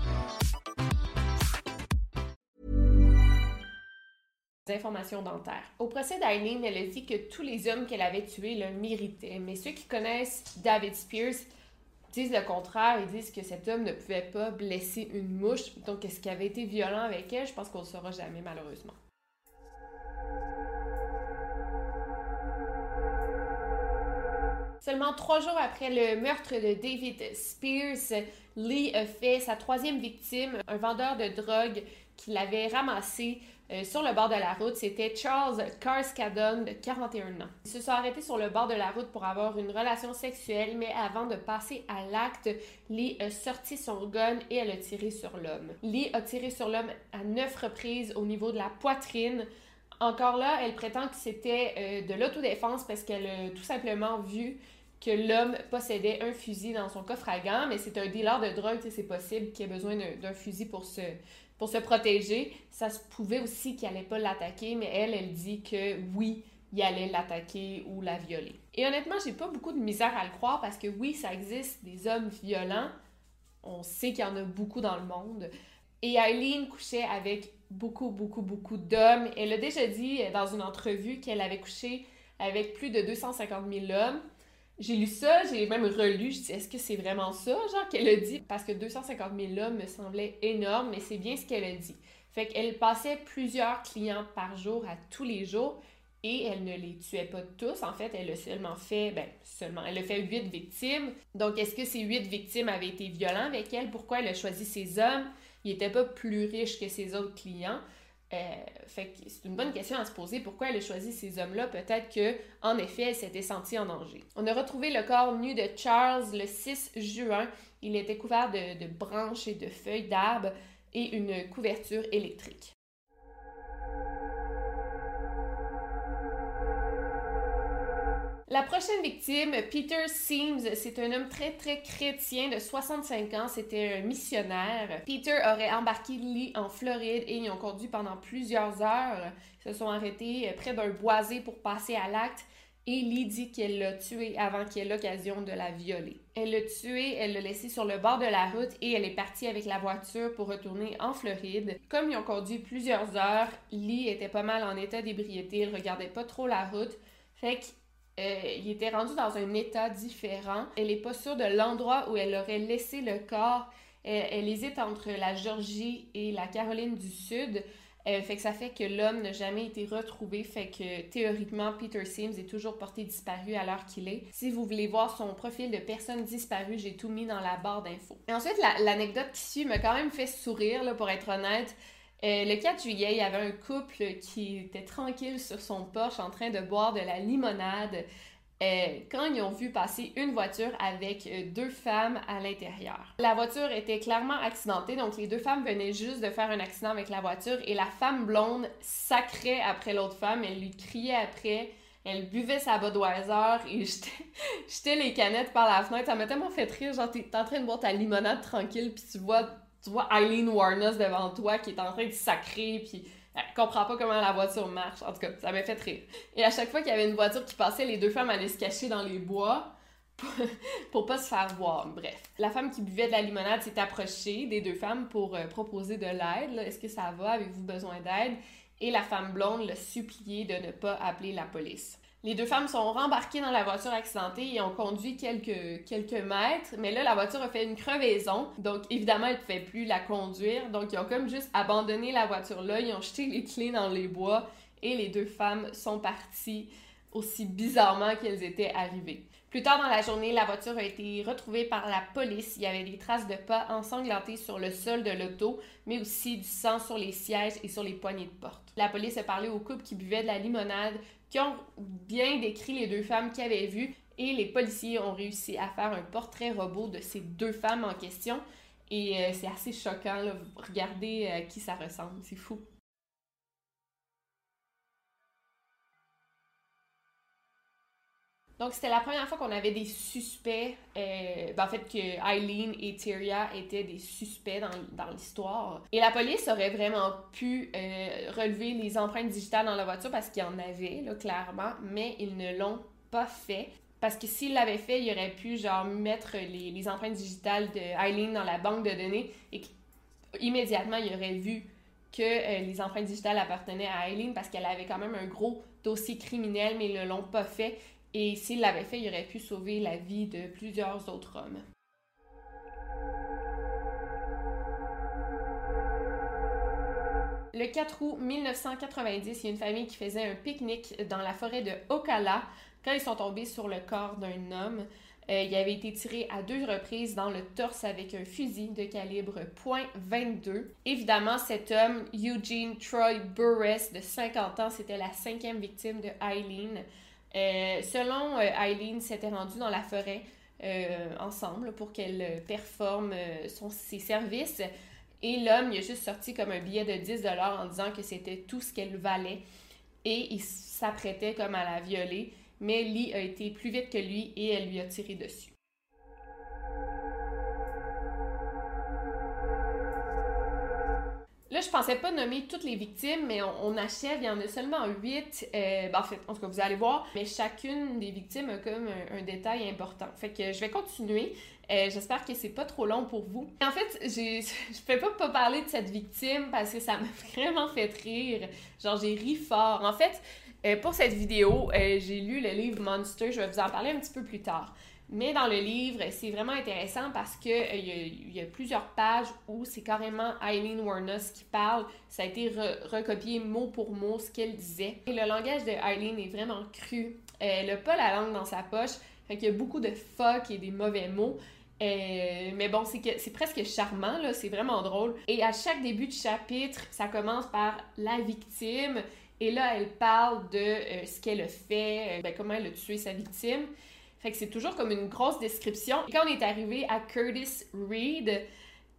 Informations dentaires. Au procès d'Eileen, elle a dit que tous les hommes qu'elle avait tués le méritaient, mais ceux qui connaissent David Spears disent le contraire. Ils disent que cet homme ne pouvait pas blesser une mouche. Donc, est-ce qu'il avait été violent avec elle? Je pense qu'on ne le saura jamais, malheureusement. Seulement trois jours après le meurtre de David Spears, Lee a fait sa troisième victime, un vendeur de drogue qui l'avait ramassé euh, sur le bord de la route. C'était Charles Carskadon, de 41 ans. Ils se sont arrêtés sur le bord de la route pour avoir une relation sexuelle, mais avant de passer à l'acte, Lee a sorti son gun et elle a tiré sur l'homme. Lee a tiré sur l'homme à neuf reprises au niveau de la poitrine. Encore là, elle prétend que c'était euh, de l'autodéfense parce qu'elle a tout simplement vu que l'homme possédait un fusil dans son coffre à gants, mais c'est un dealer de drogue, c'est possible qu'il ait besoin d'un fusil pour se, pour se protéger. Ça se pouvait aussi qu'il n'allait pas l'attaquer, mais elle, elle dit que oui, il allait l'attaquer ou la violer. Et honnêtement, j'ai pas beaucoup de misère à le croire parce que oui, ça existe des hommes violents. On sait qu'il y en a beaucoup dans le monde. Et Eileen couchait avec beaucoup, beaucoup, beaucoup d'hommes. Elle a déjà dit dans une entrevue qu'elle avait couché avec plus de 250 000 hommes. J'ai lu ça, j'ai même relu, je dis est-ce que c'est vraiment ça, genre qu'elle a dit? Parce que 250 000 hommes me semblait énorme, mais c'est bien ce qu'elle a dit. Fait qu'elle passait plusieurs clients par jour à tous les jours et elle ne les tuait pas tous. En fait, elle a seulement fait, ben seulement, elle a fait huit victimes. Donc, est-ce que ces huit victimes avaient été violents avec elle? Pourquoi elle a choisi ces hommes? il n'était pas plus riche que ses autres clients. Euh, c'est une bonne question à se poser. Pourquoi elle a choisi ces hommes-là? Peut-être que, en effet, elle s'était sentie en danger. On a retrouvé le corps nu de Charles le 6 juin. Il était couvert de, de branches et de feuilles d'arbres et une couverture électrique. La prochaine victime, Peter Seams, c'est un homme très très chrétien de 65 ans, c'était un missionnaire. Peter aurait embarqué Lee en Floride et ils ont conduit pendant plusieurs heures. Ils se sont arrêtés près d'un boisé pour passer à l'acte et Lee dit qu'elle l'a tué avant qu'il ait l'occasion de la violer. Elle l'a tué, elle l'a laissé sur le bord de la route et elle est partie avec la voiture pour retourner en Floride. Comme ils ont conduit plusieurs heures, Lee était pas mal en état d'ébriété, elle regardait pas trop la route. Fait euh, il était rendu dans un état différent. Elle n'est pas sûre de l'endroit où elle aurait laissé le corps. Elle, hésite entre la Georgie et la Caroline du Sud. Euh, fait que ça fait que l'homme n'a jamais été retrouvé. Fait que théoriquement, Peter Sims est toujours porté disparu à l'heure qu'il est. Si vous voulez voir son profil de personne disparue, j'ai tout mis dans la barre d'infos. Ensuite, l'anecdote qui suit m'a quand même fait sourire, là, pour être honnête. Euh, le 4 juillet, il y avait un couple qui était tranquille sur son porche en train de boire de la limonade. Euh, quand ils ont vu passer une voiture avec euh, deux femmes à l'intérieur. La voiture était clairement accidentée, donc les deux femmes venaient juste de faire un accident avec la voiture et la femme blonde sacrait après l'autre femme, elle lui criait après, elle buvait sa Budweiser et [laughs] jetait les canettes par la fenêtre. Ça m'a tellement fait rire, genre t'es en train de boire ta limonade tranquille puis tu vois, tu vois Eileen Warnes devant toi qui est en train de sacrer puis elle comprend pas comment la voiture marche. En tout cas, ça m'a fait rire. Et à chaque fois qu'il y avait une voiture qui passait, les deux femmes allaient se cacher dans les bois [laughs] pour pas se faire voir. Bref. La femme qui buvait de la limonade s'est approchée des deux femmes pour euh, proposer de l'aide. Est-ce que ça va? Avez-vous besoin d'aide? Et la femme blonde l'a supplié de ne pas appeler la police. Les deux femmes sont rembarquées dans la voiture accidentée et ont conduit quelques, quelques mètres, mais là, la voiture a fait une crevaison, donc évidemment, elle ne pouvaient plus la conduire, donc ils ont comme juste abandonné la voiture là, ils ont jeté les clés dans les bois et les deux femmes sont parties aussi bizarrement qu'elles étaient arrivées. Plus tard dans la journée, la voiture a été retrouvée par la police. Il y avait des traces de pas ensanglantés sur le sol de l'auto, mais aussi du sang sur les sièges et sur les poignées de porte. La police a parlé au couple qui buvait de la limonade, qui ont bien décrit les deux femmes qu'ils avaient vues, et les policiers ont réussi à faire un portrait robot de ces deux femmes en question. Et euh, c'est assez choquant, regardez à euh, qui ça ressemble, c'est fou. Donc, c'était la première fois qu'on avait des suspects. Euh, ben, en fait, que Eileen et Tyria étaient des suspects dans, dans l'histoire. Et la police aurait vraiment pu euh, relever les empreintes digitales dans la voiture parce qu'il y en avait, là, clairement, mais ils ne l'ont pas fait. Parce que s'ils l'avaient fait, ils auraient pu, genre, mettre les, empreintes digitales de Eileen dans la banque de données et immédiatement, ils auraient vu que euh, les empreintes digitales appartenaient à Eileen parce qu'elle avait quand même un gros dossier criminel, mais ils ne l'ont pas fait. Et s'il l'avait fait, il aurait pu sauver la vie de plusieurs autres hommes. Le 4 août 1990, il y a une famille qui faisait un pique-nique dans la forêt de Ocala quand ils sont tombés sur le corps d'un homme. Euh, il avait été tiré à deux reprises dans le torse avec un fusil de calibre .22. Évidemment, cet homme, Eugene Troy Burress, de 50 ans, c'était la cinquième victime de Eileen. Euh, selon euh, Eileen, s'était rendue dans la forêt euh, ensemble pour qu'elle performe son, ses services. Et l'homme, il a juste sorti comme un billet de 10 en disant que c'était tout ce qu'elle valait. Et il s'apprêtait comme à la violer. Mais Lee a été plus vite que lui et elle lui a tiré dessus. Là, je pensais pas nommer toutes les victimes, mais on, achève. Il y en a seulement huit. Euh, ben, en fait, en tout vous allez voir. Mais chacune des victimes a comme un, détail important. Fait que je vais continuer. Euh, j'espère que c'est pas trop long pour vous. En fait, [laughs] je peux pas pas parler de cette victime parce que ça m'a [laughs] vraiment fait rire. Genre, j'ai ri fort. En fait, euh, pour cette vidéo, j'ai lu le livre Monster. Je vais vous en parler un petit peu plus tard. Mais dans le livre, c'est vraiment intéressant parce que euh, y a, plusieurs pages où c'est carrément Eileen Warnos qui parle. Ça a été recopié mot pour mot ce qu'elle disait. Et le langage de Eileen est vraiment cru. Elle n'a pas la langue dans sa poche. Fait qu'il y a beaucoup de fuck et des mauvais mots. Euh, mais bon, c'est c'est presque charmant, là, c'est vraiment drôle. Et à chaque début de chapitre, ça commence par la victime. Et là, elle parle de euh, ce qu'elle a fait, ben, comment elle a tué sa victime. Fait que c'est toujours comme une grosse description. Et quand on est arrivé à Curtis Reed,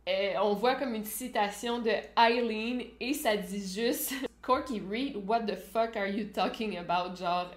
euh, on voit comme une citation de Eileen et ça dit juste Corky Reed, what the fuck are you talking about? Genre,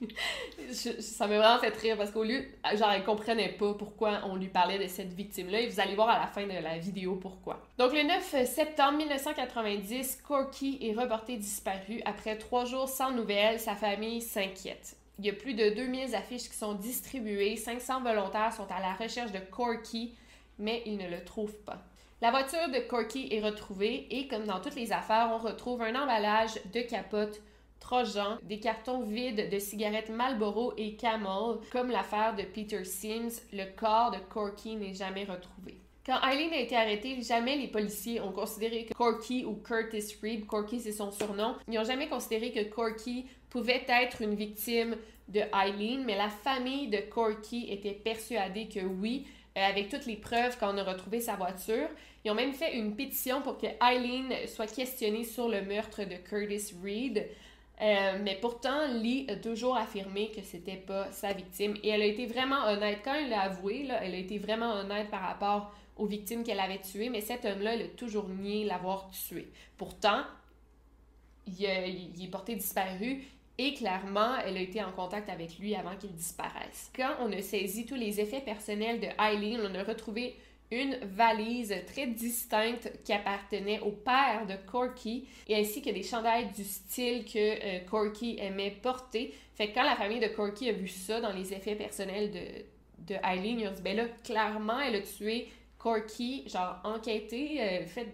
[laughs] ça m'a vraiment fait rire parce qu'au lieu, genre, elle comprenait pas pourquoi on lui parlait de cette victime-là et vous allez voir à la fin de la vidéo pourquoi. Donc, le 9 septembre 1990, Corky est reporté disparu. Après trois jours sans nouvelles, sa famille s'inquiète. Il y a plus de 2000 affiches qui sont distribuées. 500 volontaires sont à la recherche de Corky, mais ils ne le trouvent pas. La voiture de Corky est retrouvée et, comme dans toutes les affaires, on retrouve un emballage de capote Trojan, des cartons vides de cigarettes Marlboro et Camel. Comme l'affaire de Peter Sims, le corps de Corky n'est jamais retrouvé. Quand Eileen a été arrêtée, jamais les policiers ont considéré que Corky ou Curtis Reed, Corky c'est son surnom, n'ont jamais considéré que Corky pouvait être une victime de Eileen, mais la famille de Corky était persuadée que oui, euh, avec toutes les preuves quand on a retrouvé sa voiture. Ils ont même fait une pétition pour que Eileen soit questionnée sur le meurtre de Curtis Reed. Euh, mais pourtant, Lee a toujours affirmé que c'était pas sa victime. Et elle a été vraiment honnête. Quand elle l'a avoué, elle a été vraiment honnête par rapport aux victimes qu'elle avait tuées, mais cet homme-là, il a toujours nié l'avoir tué. Pourtant, il, il, est porté disparu et clairement, elle a été en contact avec lui avant qu'il disparaisse. Quand on a saisi tous les effets personnels de Eileen, on a retrouvé une valise très distincte qui appartenait au père de Corky et ainsi que des chandails du style que euh, Corky aimait porter. Fait que quand la famille de Corky a vu ça dans les effets personnels de, de Eileen, ils ont dit ben là, clairement, elle a tué Corky, genre enquêté, euh, fait,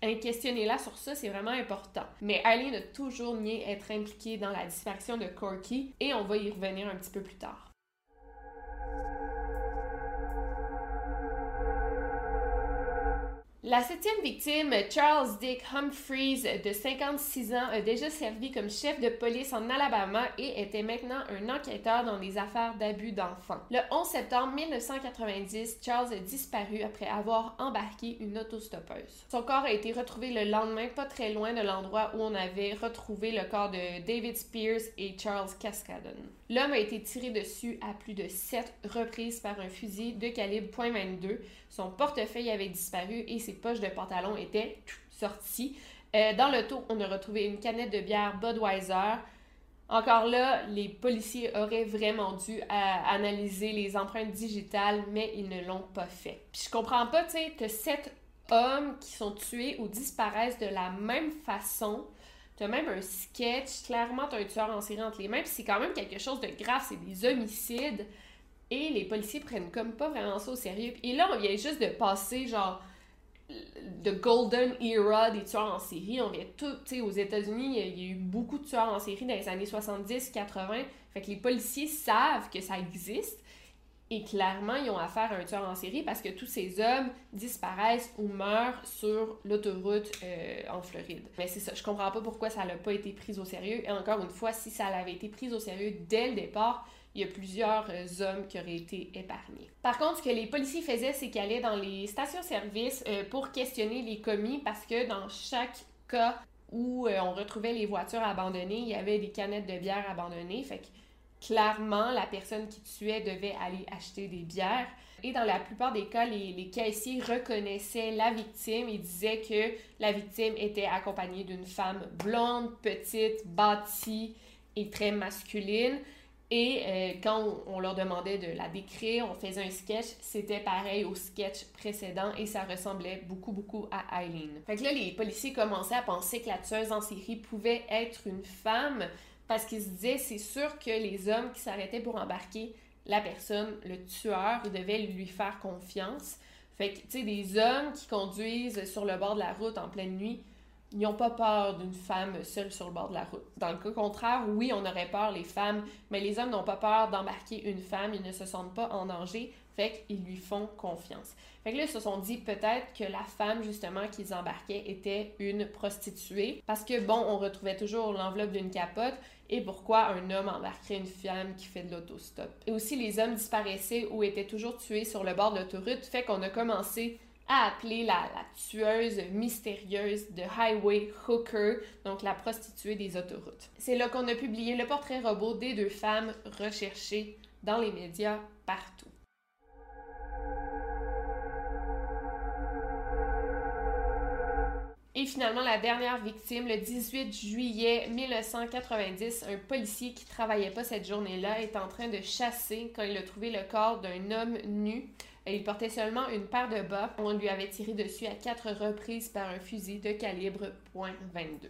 questionnez-la sur ça, c'est vraiment important. Mais Eileen a toujours nié être impliquée dans la disparition de Corky et on va y revenir un petit peu plus tard. La septième victime, Charles Dick Humphreys, de 56 ans, a déjà servi comme chef de police en Alabama et était maintenant un enquêteur dans des affaires d'abus d'enfants. Le 11 septembre 1990, Charles a disparu après avoir embarqué une autostoppeuse. Son corps a été retrouvé le lendemain, pas très loin de l'endroit où on avait retrouvé le corps de David Spears et Charles Cascadon. L'homme a été tiré dessus à plus de sept reprises par un fusil de calibre .22. Son portefeuille avait disparu et ses poches de pantalon étaient sorties. Euh, dans le taux, on a retrouvé une canette de bière Budweiser. Encore là, les policiers auraient vraiment dû euh, analyser les empreintes digitales, mais ils ne l'ont pas fait. Puis je comprends pas, tu sais, que sept hommes qui sont tués ou disparaissent de la même façon T'as même un sketch, clairement, t'as un tueur en série entre les mains, puis c'est quand même quelque chose de grave, c'est des homicides. Et les policiers prennent comme pas vraiment ça au sérieux. Et là, on vient juste de passer, genre, the golden era des tueurs en série. On vient tout, tu sais, aux États-Unis, il y a eu beaucoup de tueurs en série dans les années 70, 80. Fait que les policiers savent que ça existe. Et clairement, ils ont affaire à un tueur en série parce que tous ces hommes disparaissent ou meurent sur l'autoroute euh, en Floride. Mais c'est ça, je comprends pas pourquoi ça n'a pas été pris au sérieux. Et encore une fois, si ça avait été pris au sérieux dès le départ, il y a plusieurs euh, hommes qui auraient été épargnés. Par contre, ce que les policiers faisaient, c'est qu'ils allaient dans les stations-service euh, pour questionner les commis parce que dans chaque cas où on retrouvait les voitures abandonnées, il y avait des canettes de bière abandonnées. Fait que clairement, la personne qui tuait devait aller acheter des bières. Et dans la plupart des cas, les, caissiers reconnaissaient la victime et disaient que la victime était accompagnée d'une femme blonde, petite, bâtie et très masculine. Et euh, quand on, leur demandait de la décrire, on faisait un sketch, c'était pareil au sketch précédent et ça ressemblait beaucoup, beaucoup à Eileen. Fait que là, les policiers commençaient à penser que la tueuse en série pouvait être une femme, parce qu'il se disait, c'est sûr que les hommes qui s'arrêtaient pour embarquer la personne, le tueur, devaient lui faire confiance. Fait que, tu sais, des hommes qui conduisent sur le bord de la route en pleine nuit, ils n'ont pas peur d'une femme seule sur le bord de la route. Dans le cas contraire, oui, on aurait peur, les femmes, mais les hommes n'ont pas peur d'embarquer une femme, ils ne se sentent pas en danger, fait qu'ils lui font confiance. Fait que là, ils se sont dit peut-être que la femme, justement, qu'ils embarquaient était une prostituée, parce que, bon, on retrouvait toujours l'enveloppe d'une capote, et pourquoi un homme embarquerait une femme qui fait de l'autostop? Et aussi, les hommes disparaissaient ou étaient toujours tués sur le bord de l'autoroute, fait qu'on a commencé à appeler la, la, tueuse mystérieuse de Highway Hooker, donc la prostituée des autoroutes. C'est là qu'on a publié le portrait robot des deux femmes recherchées dans les médias partout. Et finalement, la dernière victime, le 18 juillet 1990, un policier qui travaillait pas cette journée-là est en train de chasser quand il a trouvé le corps d'un homme nu. Il portait seulement une paire de bas. On lui avait tiré dessus à quatre reprises par un fusil de calibre .22.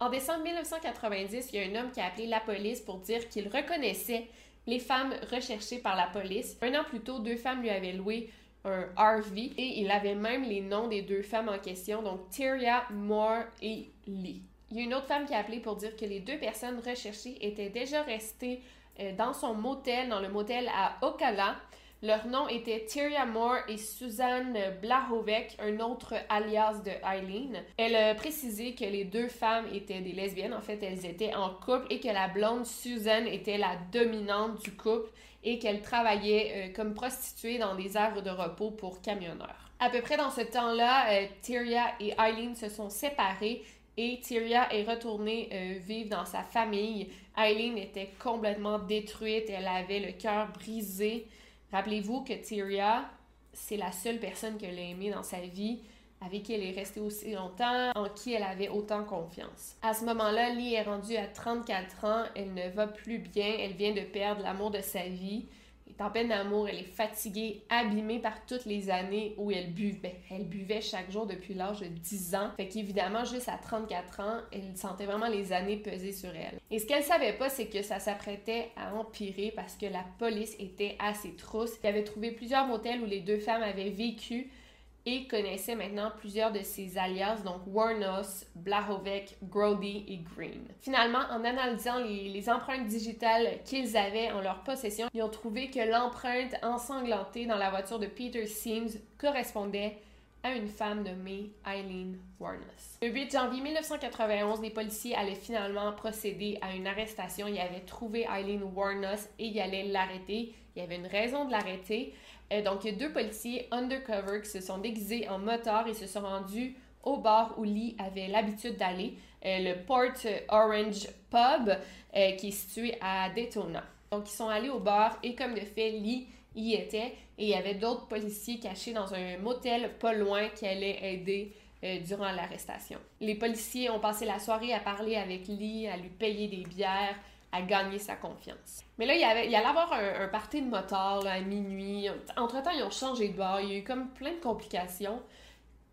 En décembre 1990, il y a un homme qui a appelé la police pour dire qu'il reconnaissait les femmes recherchées par la police. Un an plus tôt, deux femmes lui avaient loué un RV et il avait même les noms des deux femmes en question, donc Tyria Moore et Lee. Il y a une autre femme qui a appelé pour dire que les deux personnes recherchées étaient déjà restées euh, dans son motel, dans le motel à Ocala. Leur nom était Tyria Moore et Suzanne Blahovec, un autre alias de Eileen. Elle a précisé que les deux femmes étaient des lesbiennes, en fait elles étaient en couple et que la blonde Suzanne était la dominante du couple et qu'elle travaillait euh, comme prostituée dans des aires de repos pour camionneurs. À peu près dans ce temps-là, euh, Tyria et Eileen se sont séparées et Tyria est retournée euh, vivre dans sa famille. Eileen était complètement détruite, elle avait le cœur brisé. Rappelez-vous que Tyria, c'est la seule personne qu'elle a aimée dans sa vie, avec qui elle est restée aussi longtemps, en qui elle avait autant confiance. À ce moment-là, Lee est rendue à 34 ans, elle ne va plus bien, elle vient de perdre l'amour de sa vie est en peine d'amour, elle est fatiguée, abîmée par toutes les années où elle buvait. Elle buvait chaque jour depuis l'âge de 10 ans. Fait qu'évidemment, juste à 34 ans, elle sentait vraiment les années peser sur elle. Et ce qu'elle savait pas, c'est que ça s'apprêtait à empirer parce que la police était assez trousse. Il avait trouvé plusieurs motels où les deux femmes avaient vécu et connaissait maintenant plusieurs de ses alias, donc Warnos, Blahovec, Grody et Green. Finalement, en analysant les, empreintes digitales qu'ils avaient en leur possession, ils ont trouvé que l'empreinte ensanglantée dans la voiture de Peter Sims correspondait à une femme nommée Eileen Warnos. Le 8 janvier 1991, les policiers allaient finalement procéder à une arrestation. Ils avaient trouvé Eileen Warnos et ils allaient l'arrêter. Il y avait une raison de l'arrêter. Euh, donc, il y a deux policiers undercover qui se sont déguisés en motard et se sont rendus au bar où Lee avait l'habitude d'aller, euh, le Port Orange Pub, euh, qui est situé à Daytona. Donc, ils sont allés au bar et comme de fait, Lee y était et il y avait d'autres policiers cachés dans un motel pas loin qui allaient aider durant l'arrestation. Les policiers ont passé la soirée à parler avec Lee, à lui payer des bières, gagner sa confiance. Mais là, il y, avait, il allait avoir un, un party de motard à minuit. Entre-temps, ils ont changé de bar. Il y a eu comme plein de complications.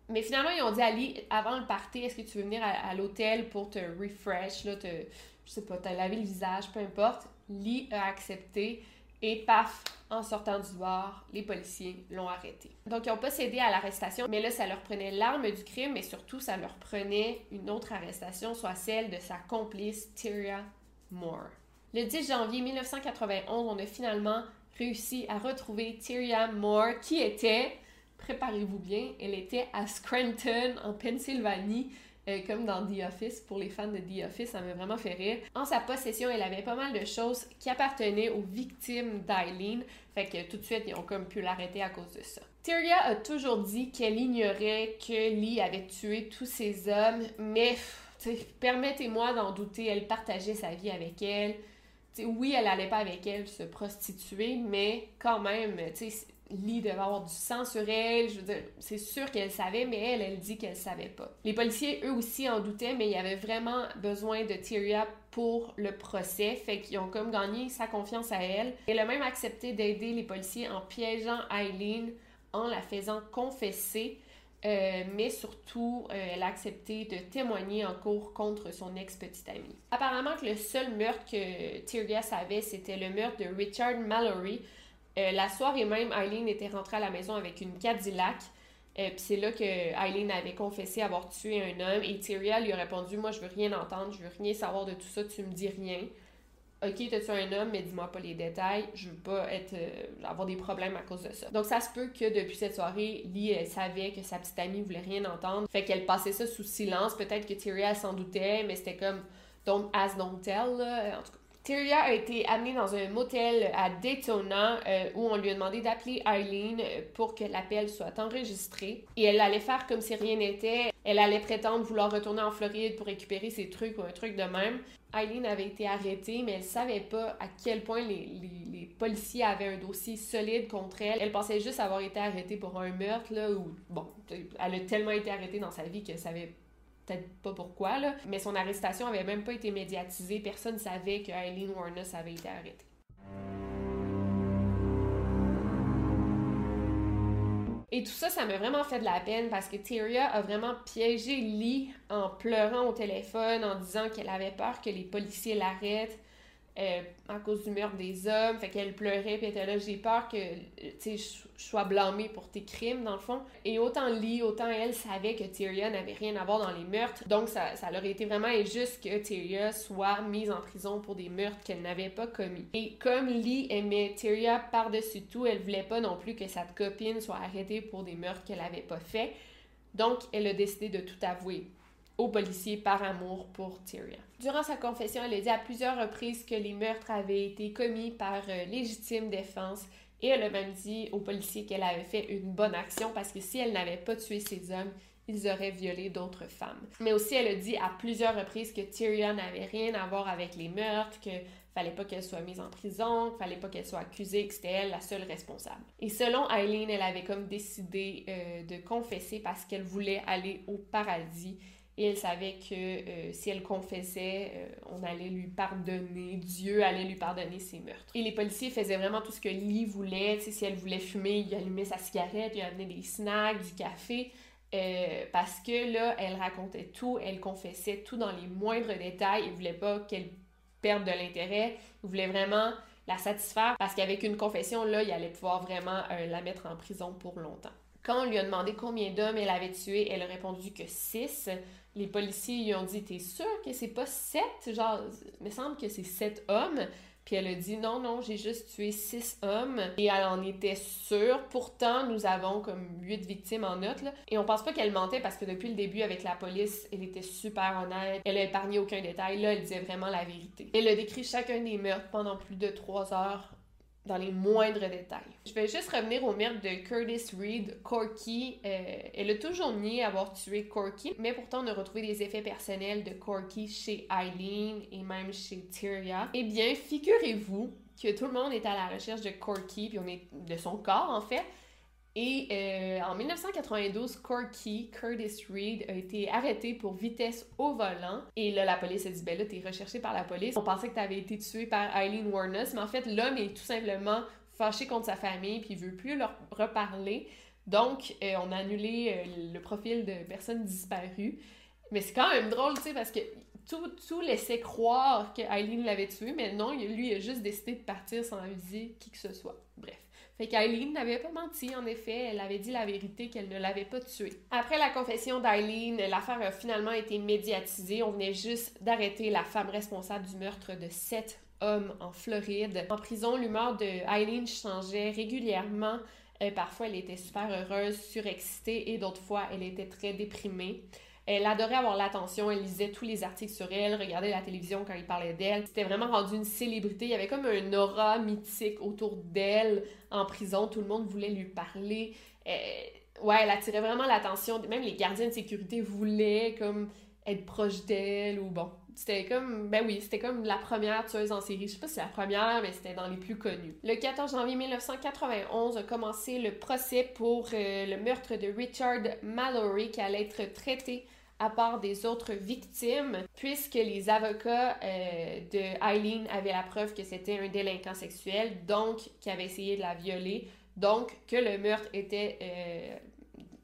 Mais finalement, ils ont dit Lee, avant le party, est-ce que tu veux venir à, l'hôtel pour te refresh, là, te, je sais pas, te laver le visage, peu importe. Lee a accepté. Et paf, en sortant du bar, les policiers l'ont arrêté. Donc, ils n'ont pas cédé à l'arrestation, mais là, ça leur prenait l'arme du crime, mais surtout, ça leur prenait une autre arrestation, soit celle de sa complice, Tyria Le 10 janvier 1991, on a finalement réussi à retrouver Tyria Moore, qui était, préparez-vous bien, elle était à Scranton, en Pennsylvanie, euh, comme dans The Office. Pour les fans de The Office, ça m'a vraiment fait rire. En sa possession, elle avait pas mal de choses qui appartenaient aux victimes d'Eileen. Fait que tout de suite, ils ont comme pu l'arrêter à cause de ça. Tyria a toujours dit qu'elle ignorait que Lee avait tué tous ces hommes, mais permettez-moi d'en douter, elle partageait sa vie avec elle. oui, elle allait pas avec elle se prostituer, mais quand même, Lee devait avoir du sang sur elle. C'est sûr qu'elle savait, mais elle, elle dit qu'elle savait pas. Les policiers, eux aussi, en doutaient, mais il y avait vraiment besoin de Tyria pour le procès. Fait qu'ils ont comme gagné sa confiance à elle. Elle a même accepté d'aider les policiers en piégeant Eileen, en la faisant confesser. Euh, mais surtout, euh, elle a accepté de témoigner en cours contre son ex-petite amie. Apparemment que le seul meurtre que Tyria savait, c'était le meurtre de Richard Mallory. Euh, la soirée même, Eileen était rentrée à la maison avec une Cadillac. Puis c'est là que Eileen avait confessé avoir tué un homme et Tyria lui a répondu Moi, je veux rien entendre, je veux rien savoir de tout ça, tu me dis rien. OK, t'as-tu un homme, mais dis-moi pas les détails. Je veux pas être, euh, avoir des problèmes à cause de ça. Donc, ça se peut que depuis cette soirée, Lee, elle savait que sa petite amie voulait rien entendre. Fait qu'elle passait ça sous silence. Peut-être que Tyria s'en doutait, mais c'était comme don't ask, don't tell, là. En tout cas. Tyria a été amenée dans un motel à Daytona euh, où on lui a demandé d'appeler Eileen pour que l'appel soit enregistré. Et elle allait faire comme si rien n'était. Elle allait prétendre vouloir retourner en Floride pour récupérer ses trucs ou un truc de même. Eileen avait été arrêtée, mais elle savait pas à quel point les, les, policiers avaient un dossier solide contre elle. Elle pensait juste avoir été arrêtée pour un meurtre, là, ou, bon, elle a tellement été arrêtée dans sa vie qu'elle savait peut-être pas pourquoi, là, mais son arrestation avait même pas été médiatisée. Personne savait que Eileen Warnes avait été arrêtée. Et tout ça, ça m'a vraiment fait de la peine parce que Tyria a vraiment piégé Lee en pleurant au téléphone, en disant qu'elle avait peur que les policiers l'arrêtent. Euh, à cause du meurtre des hommes. Fait qu'elle pleurait, puis elle était là, j'ai peur que, sais, je sois blâmée pour tes crimes, dans le fond. Et autant Lee, autant elle savait que Tyria n'avait rien à voir dans les meurtres. Donc, ça, ça leur été vraiment injuste que Tyria soit mise en prison pour des meurtres qu'elle n'avait pas commis. Et comme Lee aimait Tyria par-dessus tout, elle voulait pas non plus que sa copine soit arrêtée pour des meurtres qu'elle avait pas fait. Donc, elle a décidé de tout avouer au policier par amour pour Tyria. Durant sa confession, elle a dit à plusieurs reprises que les meurtres avaient été commis par euh, légitime défense et elle a même dit au policier qu'elle avait fait une bonne action parce que si elle n'avait pas tué ces hommes, ils auraient violé d'autres femmes. Mais aussi, elle a dit à plusieurs reprises que Tyria n'avait rien à voir avec les meurtres, que fallait pas qu'elle soit mise en prison, qu'il fallait pas qu'elle soit accusée, que c'était elle la seule responsable. Et selon Eileen, elle avait comme décidé euh, de confesser parce qu'elle voulait aller au paradis et elle savait que euh, si elle confessait, euh, on allait lui pardonner, Dieu allait lui pardonner ses meurtres. Et les policiers faisaient vraiment tout ce que Lee voulait. Si elle voulait fumer, il allumait sa cigarette, il amenait des snacks, du café. Euh, parce que là, elle racontait tout, elle confessait tout dans les moindres détails. Il voulait pas qu'elle perde de l'intérêt. Il voulait vraiment la satisfaire parce qu'avec une confession, là, il allait pouvoir vraiment la mettre en prison pour longtemps. Quand on lui a demandé combien d'hommes elle avait tué, elle a répondu que six les policiers lui ont dit T'es sûr que c'est pas sept? Genre, il me semble que c'est sept hommes. Puis elle a dit non, non, j'ai juste tué six hommes. Et elle en était sûre. Pourtant, nous avons comme huit victimes en note. Et on pense pas qu'elle mentait parce que depuis le début avec la police, elle était super honnête. Elle a épargné aucun détail. Là, elle disait vraiment la vérité. Elle a décrit chacun des meurtres pendant plus de trois heures dans les moindres détails. Je vais juste revenir au meurtre de Curtis Reed, Corky. Euh, elle a toujours nié avoir tué Corky, mais pourtant on a retrouvé des effets personnels de Corky chez Eileen et même chez Tyria. Eh bien, figurez-vous que tout le monde est à la recherche de Corky, puis on est de son corps en fait, et euh, en 1992, Corky Curtis Reed a été arrêté pour vitesse au volant. Et là, la police a dit Ben là, t'es recherché par la police. On pensait que t'avais été tué par Eileen Warnes, mais en fait, l'homme est tout simplement fâché contre sa famille puis il veut plus leur reparler. Donc, euh, on a annulé euh, le profil de personne disparue. Mais c'est quand même drôle, tu sais, parce que tout, tout laissait croire que Eileen l'avait tué, mais non, lui, il a juste décidé de partir sans aviser qui que ce soit. Bref. Fait qu'Eileen n'avait pas menti, en effet, elle avait dit la vérité qu'elle ne l'avait pas tué. Après la confession d'Eileen, l'affaire a finalement été médiatisée. On venait juste d'arrêter la femme responsable du meurtre de sept hommes en Floride. En prison, l'humeur de Eileen changeait régulièrement. Euh, parfois, elle était super heureuse, surexcitée, et d'autres fois, elle était très déprimée. Elle adorait avoir l'attention, elle lisait tous les articles sur elle, regardait la télévision quand il parlait d'elle. C'était vraiment rendu une célébrité. Il y avait comme un aura mythique autour d'elle en prison. Tout le monde voulait lui parler. Euh, ouais, elle attirait vraiment l'attention. Même les gardiens de sécurité voulaient comme être proches d'elle ou bon. C'était comme, ben oui, c'était comme la première tueuse en série. Je sais pas si c'est la première, mais c'était dans les plus connus. Le 14 janvier 1991 a commencé le procès pour euh, le meurtre de Richard Mallory qui allait être traité à part des autres victimes, puisque les avocats euh, de Eileen avaient la preuve que c'était un délinquant sexuel, donc qui avait essayé de la violer, donc que le meurtre était euh,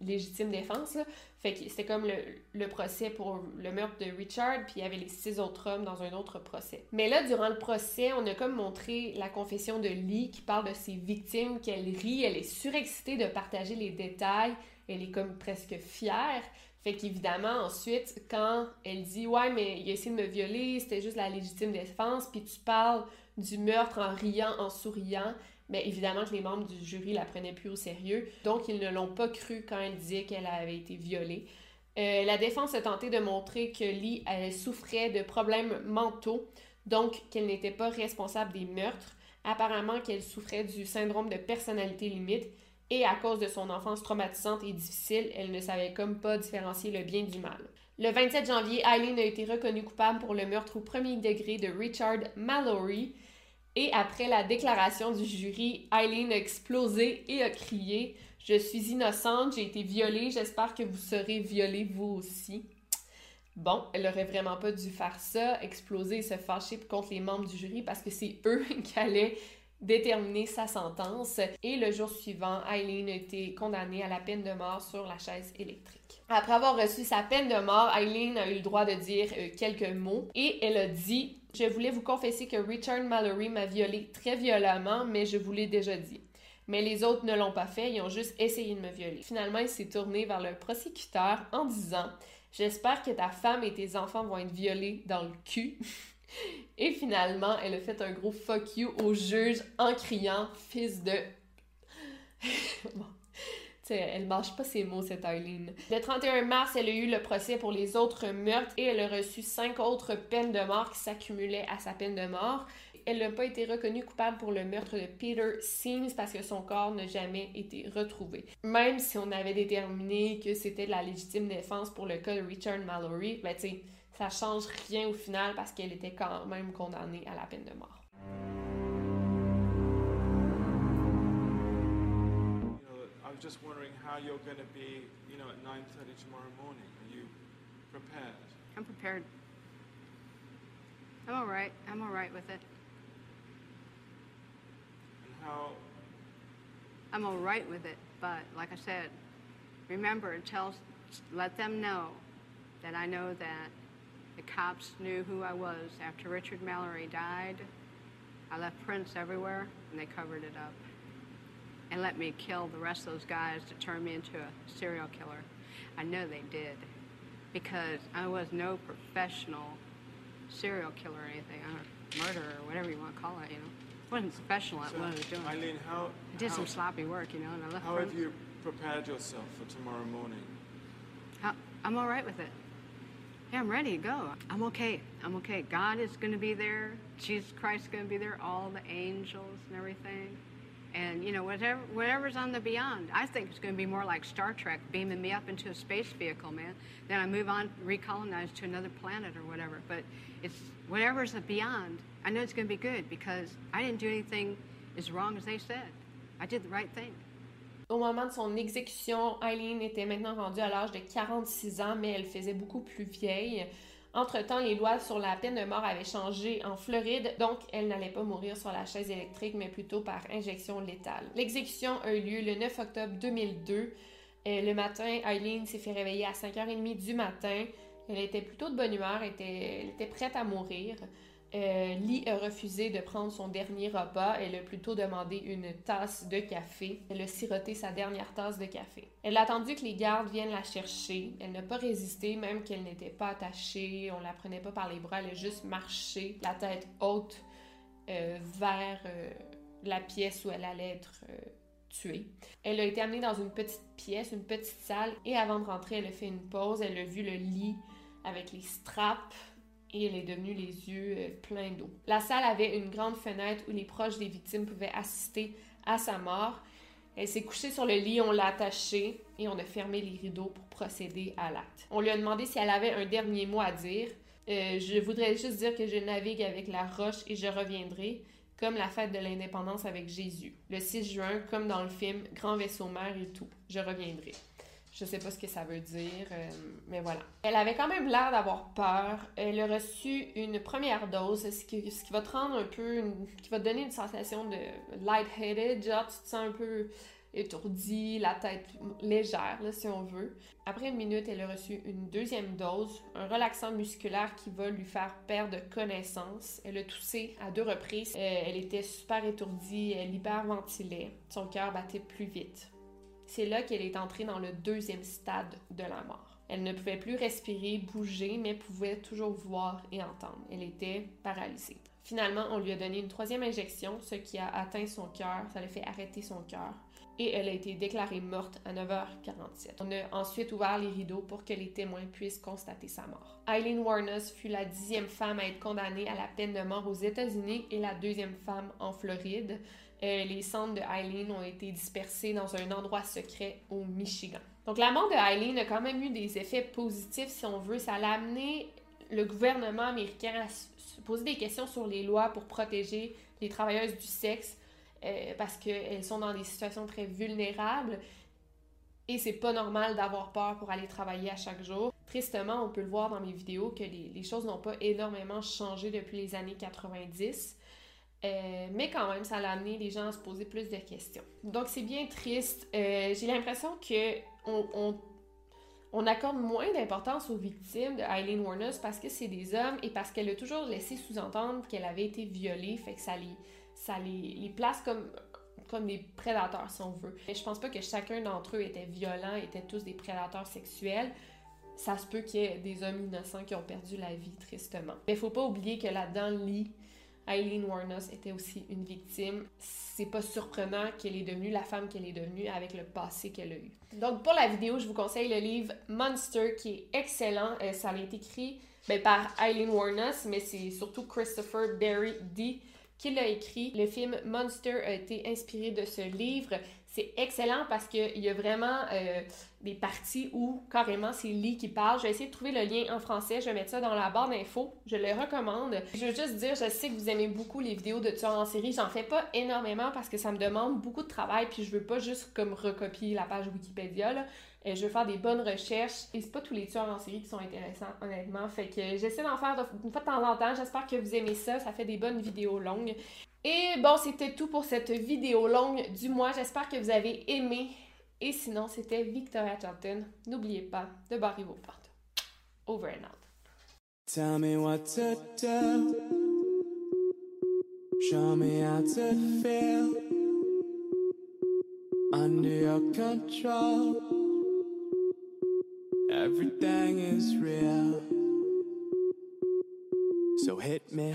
légitime défense. Fait que c'était comme le, procès pour le meurtre de Richard, puis il y avait les six autres hommes dans un autre procès. Mais là, durant le procès, on a comme montré la confession de Lee qui parle de ses victimes, qu'elle rit, elle est surexcitée de partager les détails, elle est comme presque fière. Fait qu'évidemment, ensuite, quand elle dit Ouais, mais il a essayé de me violer, c'était juste la légitime défense, puis tu parles du meurtre en riant, en souriant, mais évidemment que les membres du jury la prenaient plus au sérieux, donc ils ne l'ont pas cru quand elle disait qu'elle avait été violée. Euh, la défense a tenté de montrer que Lee elle souffrait de problèmes mentaux, donc qu'elle n'était pas responsable des meurtres. Apparemment qu'elle souffrait du syndrome de personnalité limite, et à cause de son enfance traumatisante et difficile, elle ne savait comme pas différencier le bien du mal. Le 27 janvier, Eileen a été reconnue coupable pour le meurtre au premier degré de Richard Mallory. Et après la déclaration du jury, Eileen a explosé et a crié Je suis innocente, j'ai été violée, j'espère que vous serez violée vous aussi. Bon, elle aurait vraiment pas dû faire ça, exploser et se fâcher contre les membres du jury parce que c'est eux [laughs] qui allaient déterminer sa sentence. Et le jour suivant, Eileen a été condamnée à la peine de mort sur la chaise électrique. Après avoir reçu sa peine de mort, Eileen a eu le droit de dire euh, quelques mots et elle a dit Je voulais vous confesser que Richard Mallory m'a violée très violemment, mais je vous l'ai déjà dit. Mais les autres ne l'ont pas fait, ils ont juste essayé de me violer. Finalement, il s'est tourné vers le prosécuteur en disant J'espère que ta femme et tes enfants vont être violés dans le cul. Et finalement, elle a fait un gros fuck you au juge en criant Fils de. [laughs] bon. sais, elle marche pas ses mots, cette Eileen. Le 31 mars, elle a eu le procès pour les autres meurtres et elle a reçu cinq autres peines de mort qui s'accumulaient à sa peine de mort. Elle n'a pas été reconnue coupable pour le meurtre de Peter Seams parce que son corps n'a jamais été retrouvé. Même si on avait déterminé que c'était la légitime défense pour le cas de Richard Mallory, ben tu ça change rien au final parce qu'elle était quand même condamnée à la peine de mort. I was just wondering how you're going to be, you know, at 9:30 tomorrow morning. Are you prepared? I'm prepared. I'm all right. I'm all right with it. And how I'm all right with it, but like I said, remember, tell, let them know that I know that the cops knew who I was. After Richard Mallory died, I left prints everywhere, and they covered it up. And let me kill the rest of those guys to turn me into a serial killer. I know they did, because I was no professional serial killer or anything, or murderer, or whatever you want to call it, you know. wasn't professional at so, what I was doing. Eileen, how I did how, some sloppy work, you know, and I left how prints. have you prepared yourself for tomorrow morning? How- I'm all right with it. Yeah, I'm ready go. I'm okay. I'm okay. God is going to be there. Jesus Christ is going to be there. All the angels and everything. And you know, whatever whatever's on the beyond, I think it's going to be more like Star Trek, beaming me up into a space vehicle, man. Then I move on, recolonize to another planet or whatever. But it's whatever's the beyond. I know it's going to be good because I didn't do anything as wrong as they said. I did the right thing. Au moment de son exécution, Eileen était maintenant rendue à l'âge de 46 ans, mais elle faisait beaucoup plus vieille. Entre-temps, les lois sur la peine de mort avaient changé en Floride, donc elle n'allait pas mourir sur la chaise électrique, mais plutôt par injection létale. L'exécution a eu lieu le 9 octobre 2002. Euh, le matin, Eileen s'est fait réveiller à 5h30 du matin. Elle était plutôt de bonne humeur, elle était, elle était prête à mourir. Euh, Lee a refusé de prendre son dernier repas. Elle a plutôt demandé une tasse de café. Elle a siroté sa dernière tasse de café. Elle a attendu que les gardes viennent la chercher. Elle n'a pas résisté, même qu'elle n'était pas attachée. On la prenait pas par les bras. Elle a juste marché, la tête haute, euh, vers euh, la pièce où elle allait être euh, tuée. Elle a été amenée dans une petite pièce, une petite salle, et avant de rentrer, elle a fait une pause. Elle a vu le lit avec les straps et elle est devenue les yeux euh, pleins d'eau. La salle avait une grande fenêtre où les proches des victimes pouvaient assister à sa mort. Elle s'est couchée sur le lit, on l'a attachée et on a fermé les rideaux pour procéder à l'acte. On lui a demandé si elle avait un dernier mot à dire. Euh, je voudrais juste dire que je navigue avec la roche et je reviendrai, comme la fête de l'indépendance avec Jésus. Le 6 juin, comme dans le film Grand vaisseau mère et tout, je reviendrai. Je sais pas ce que ça veut dire, euh, mais voilà. Elle avait quand même l'air d'avoir peur. Elle a reçu une première dose, ce qui, va te rendre un peu, qui va donner une sensation de lightheaded, genre tu te sens un peu étourdi, la tête légère, là, si on veut. Après une minute, elle a reçu une deuxième dose, un relaxant musculaire qui va lui faire perdre connaissance. Elle a toussé à deux reprises. Euh, elle était super étourdie, elle hyperventilait. Son cœur battait plus vite. C'est là qu'elle est entrée dans le deuxième stade de la mort. Elle ne pouvait plus respirer, bouger, mais pouvait toujours voir et entendre. Elle était paralysée. Finalement, on lui a donné une troisième injection, ce qui a atteint son cœur, ça l'a fait arrêter son cœur. Et elle a été déclarée morte à 9h47. On a ensuite ouvert les rideaux pour que les témoins puissent constater sa mort. Eileen Warnes fut la dixième femme à être condamnée à la peine de mort aux États-Unis et la deuxième femme en Floride. Euh, les cendres de Eileen ont été dispersées dans un endroit secret au Michigan. Donc la mort de Eileen a quand même eu des effets positifs, si on veut. Ça l'a amené le gouvernement américain à se poser des questions sur les lois pour protéger les travailleuses du sexe euh, parce qu'elles sont dans des situations très vulnérables et c'est pas normal d'avoir peur pour aller travailler à chaque jour. Tristement, on peut le voir dans mes vidéos que les choses n'ont pas énormément changé depuis les années 90. Euh, mais quand même, ça l'a amené les gens à se poser plus de questions. Donc c'est bien triste. Euh, J'ai l'impression que on, on- accorde moins d'importance aux victimes de Eileen Warnes parce que c'est des hommes et parce qu'elle a toujours laissé sous-entendre qu'elle avait été violée, fait que ça les, ça les, place comme comme des prédateurs, si on veut. Et je pense pas que chacun d'entre eux était violent, étaient tous des prédateurs sexuels. Ça se peut qu'il y ait des hommes innocents qui ont perdu la vie, tristement. Mais faut pas oublier que là-dedans, Lee, Eileen Warnos était aussi une victime. C'est pas surprenant qu'elle est devenue la femme qu'elle est devenue avec le passé qu'elle a eu. Donc pour la vidéo, je vous conseille le livre Monster qui est excellent. Euh, ça a été écrit ben, par Eileen Warnos, mais c'est surtout Christopher Berry D qui l'a écrit. Le film Monster a été inspiré de ce livre. C'est excellent parce qu'il y a vraiment euh, des parties où carrément c'est Lee qui parle. Je vais essayer de trouver le lien en français. Je vais mettre ça dans la barre d'infos. Je le recommande. Je veux juste dire, je sais que vous aimez beaucoup les vidéos de tueurs en série. J'en fais pas énormément parce que ça me demande beaucoup de travail. Puis je veux pas juste comme recopier la page Wikipédia. Et je veux faire des bonnes recherches. Et c'est pas tous les tueurs en série qui sont intéressants, honnêtement. Fait que j'essaie d'en faire une fois de temps en temps. J'espère que vous aimez ça. Ça fait des bonnes vidéos longues. Et bon, c'était tout pour cette vidéo longue du mois. J'espère que vous avez aimé. Et sinon, c'était Victoria Charlton. N'oubliez pas de barrer vos portes. Over and out. Tell me what to do. Show me how to feel. Under your control. Everything is real. So hit me.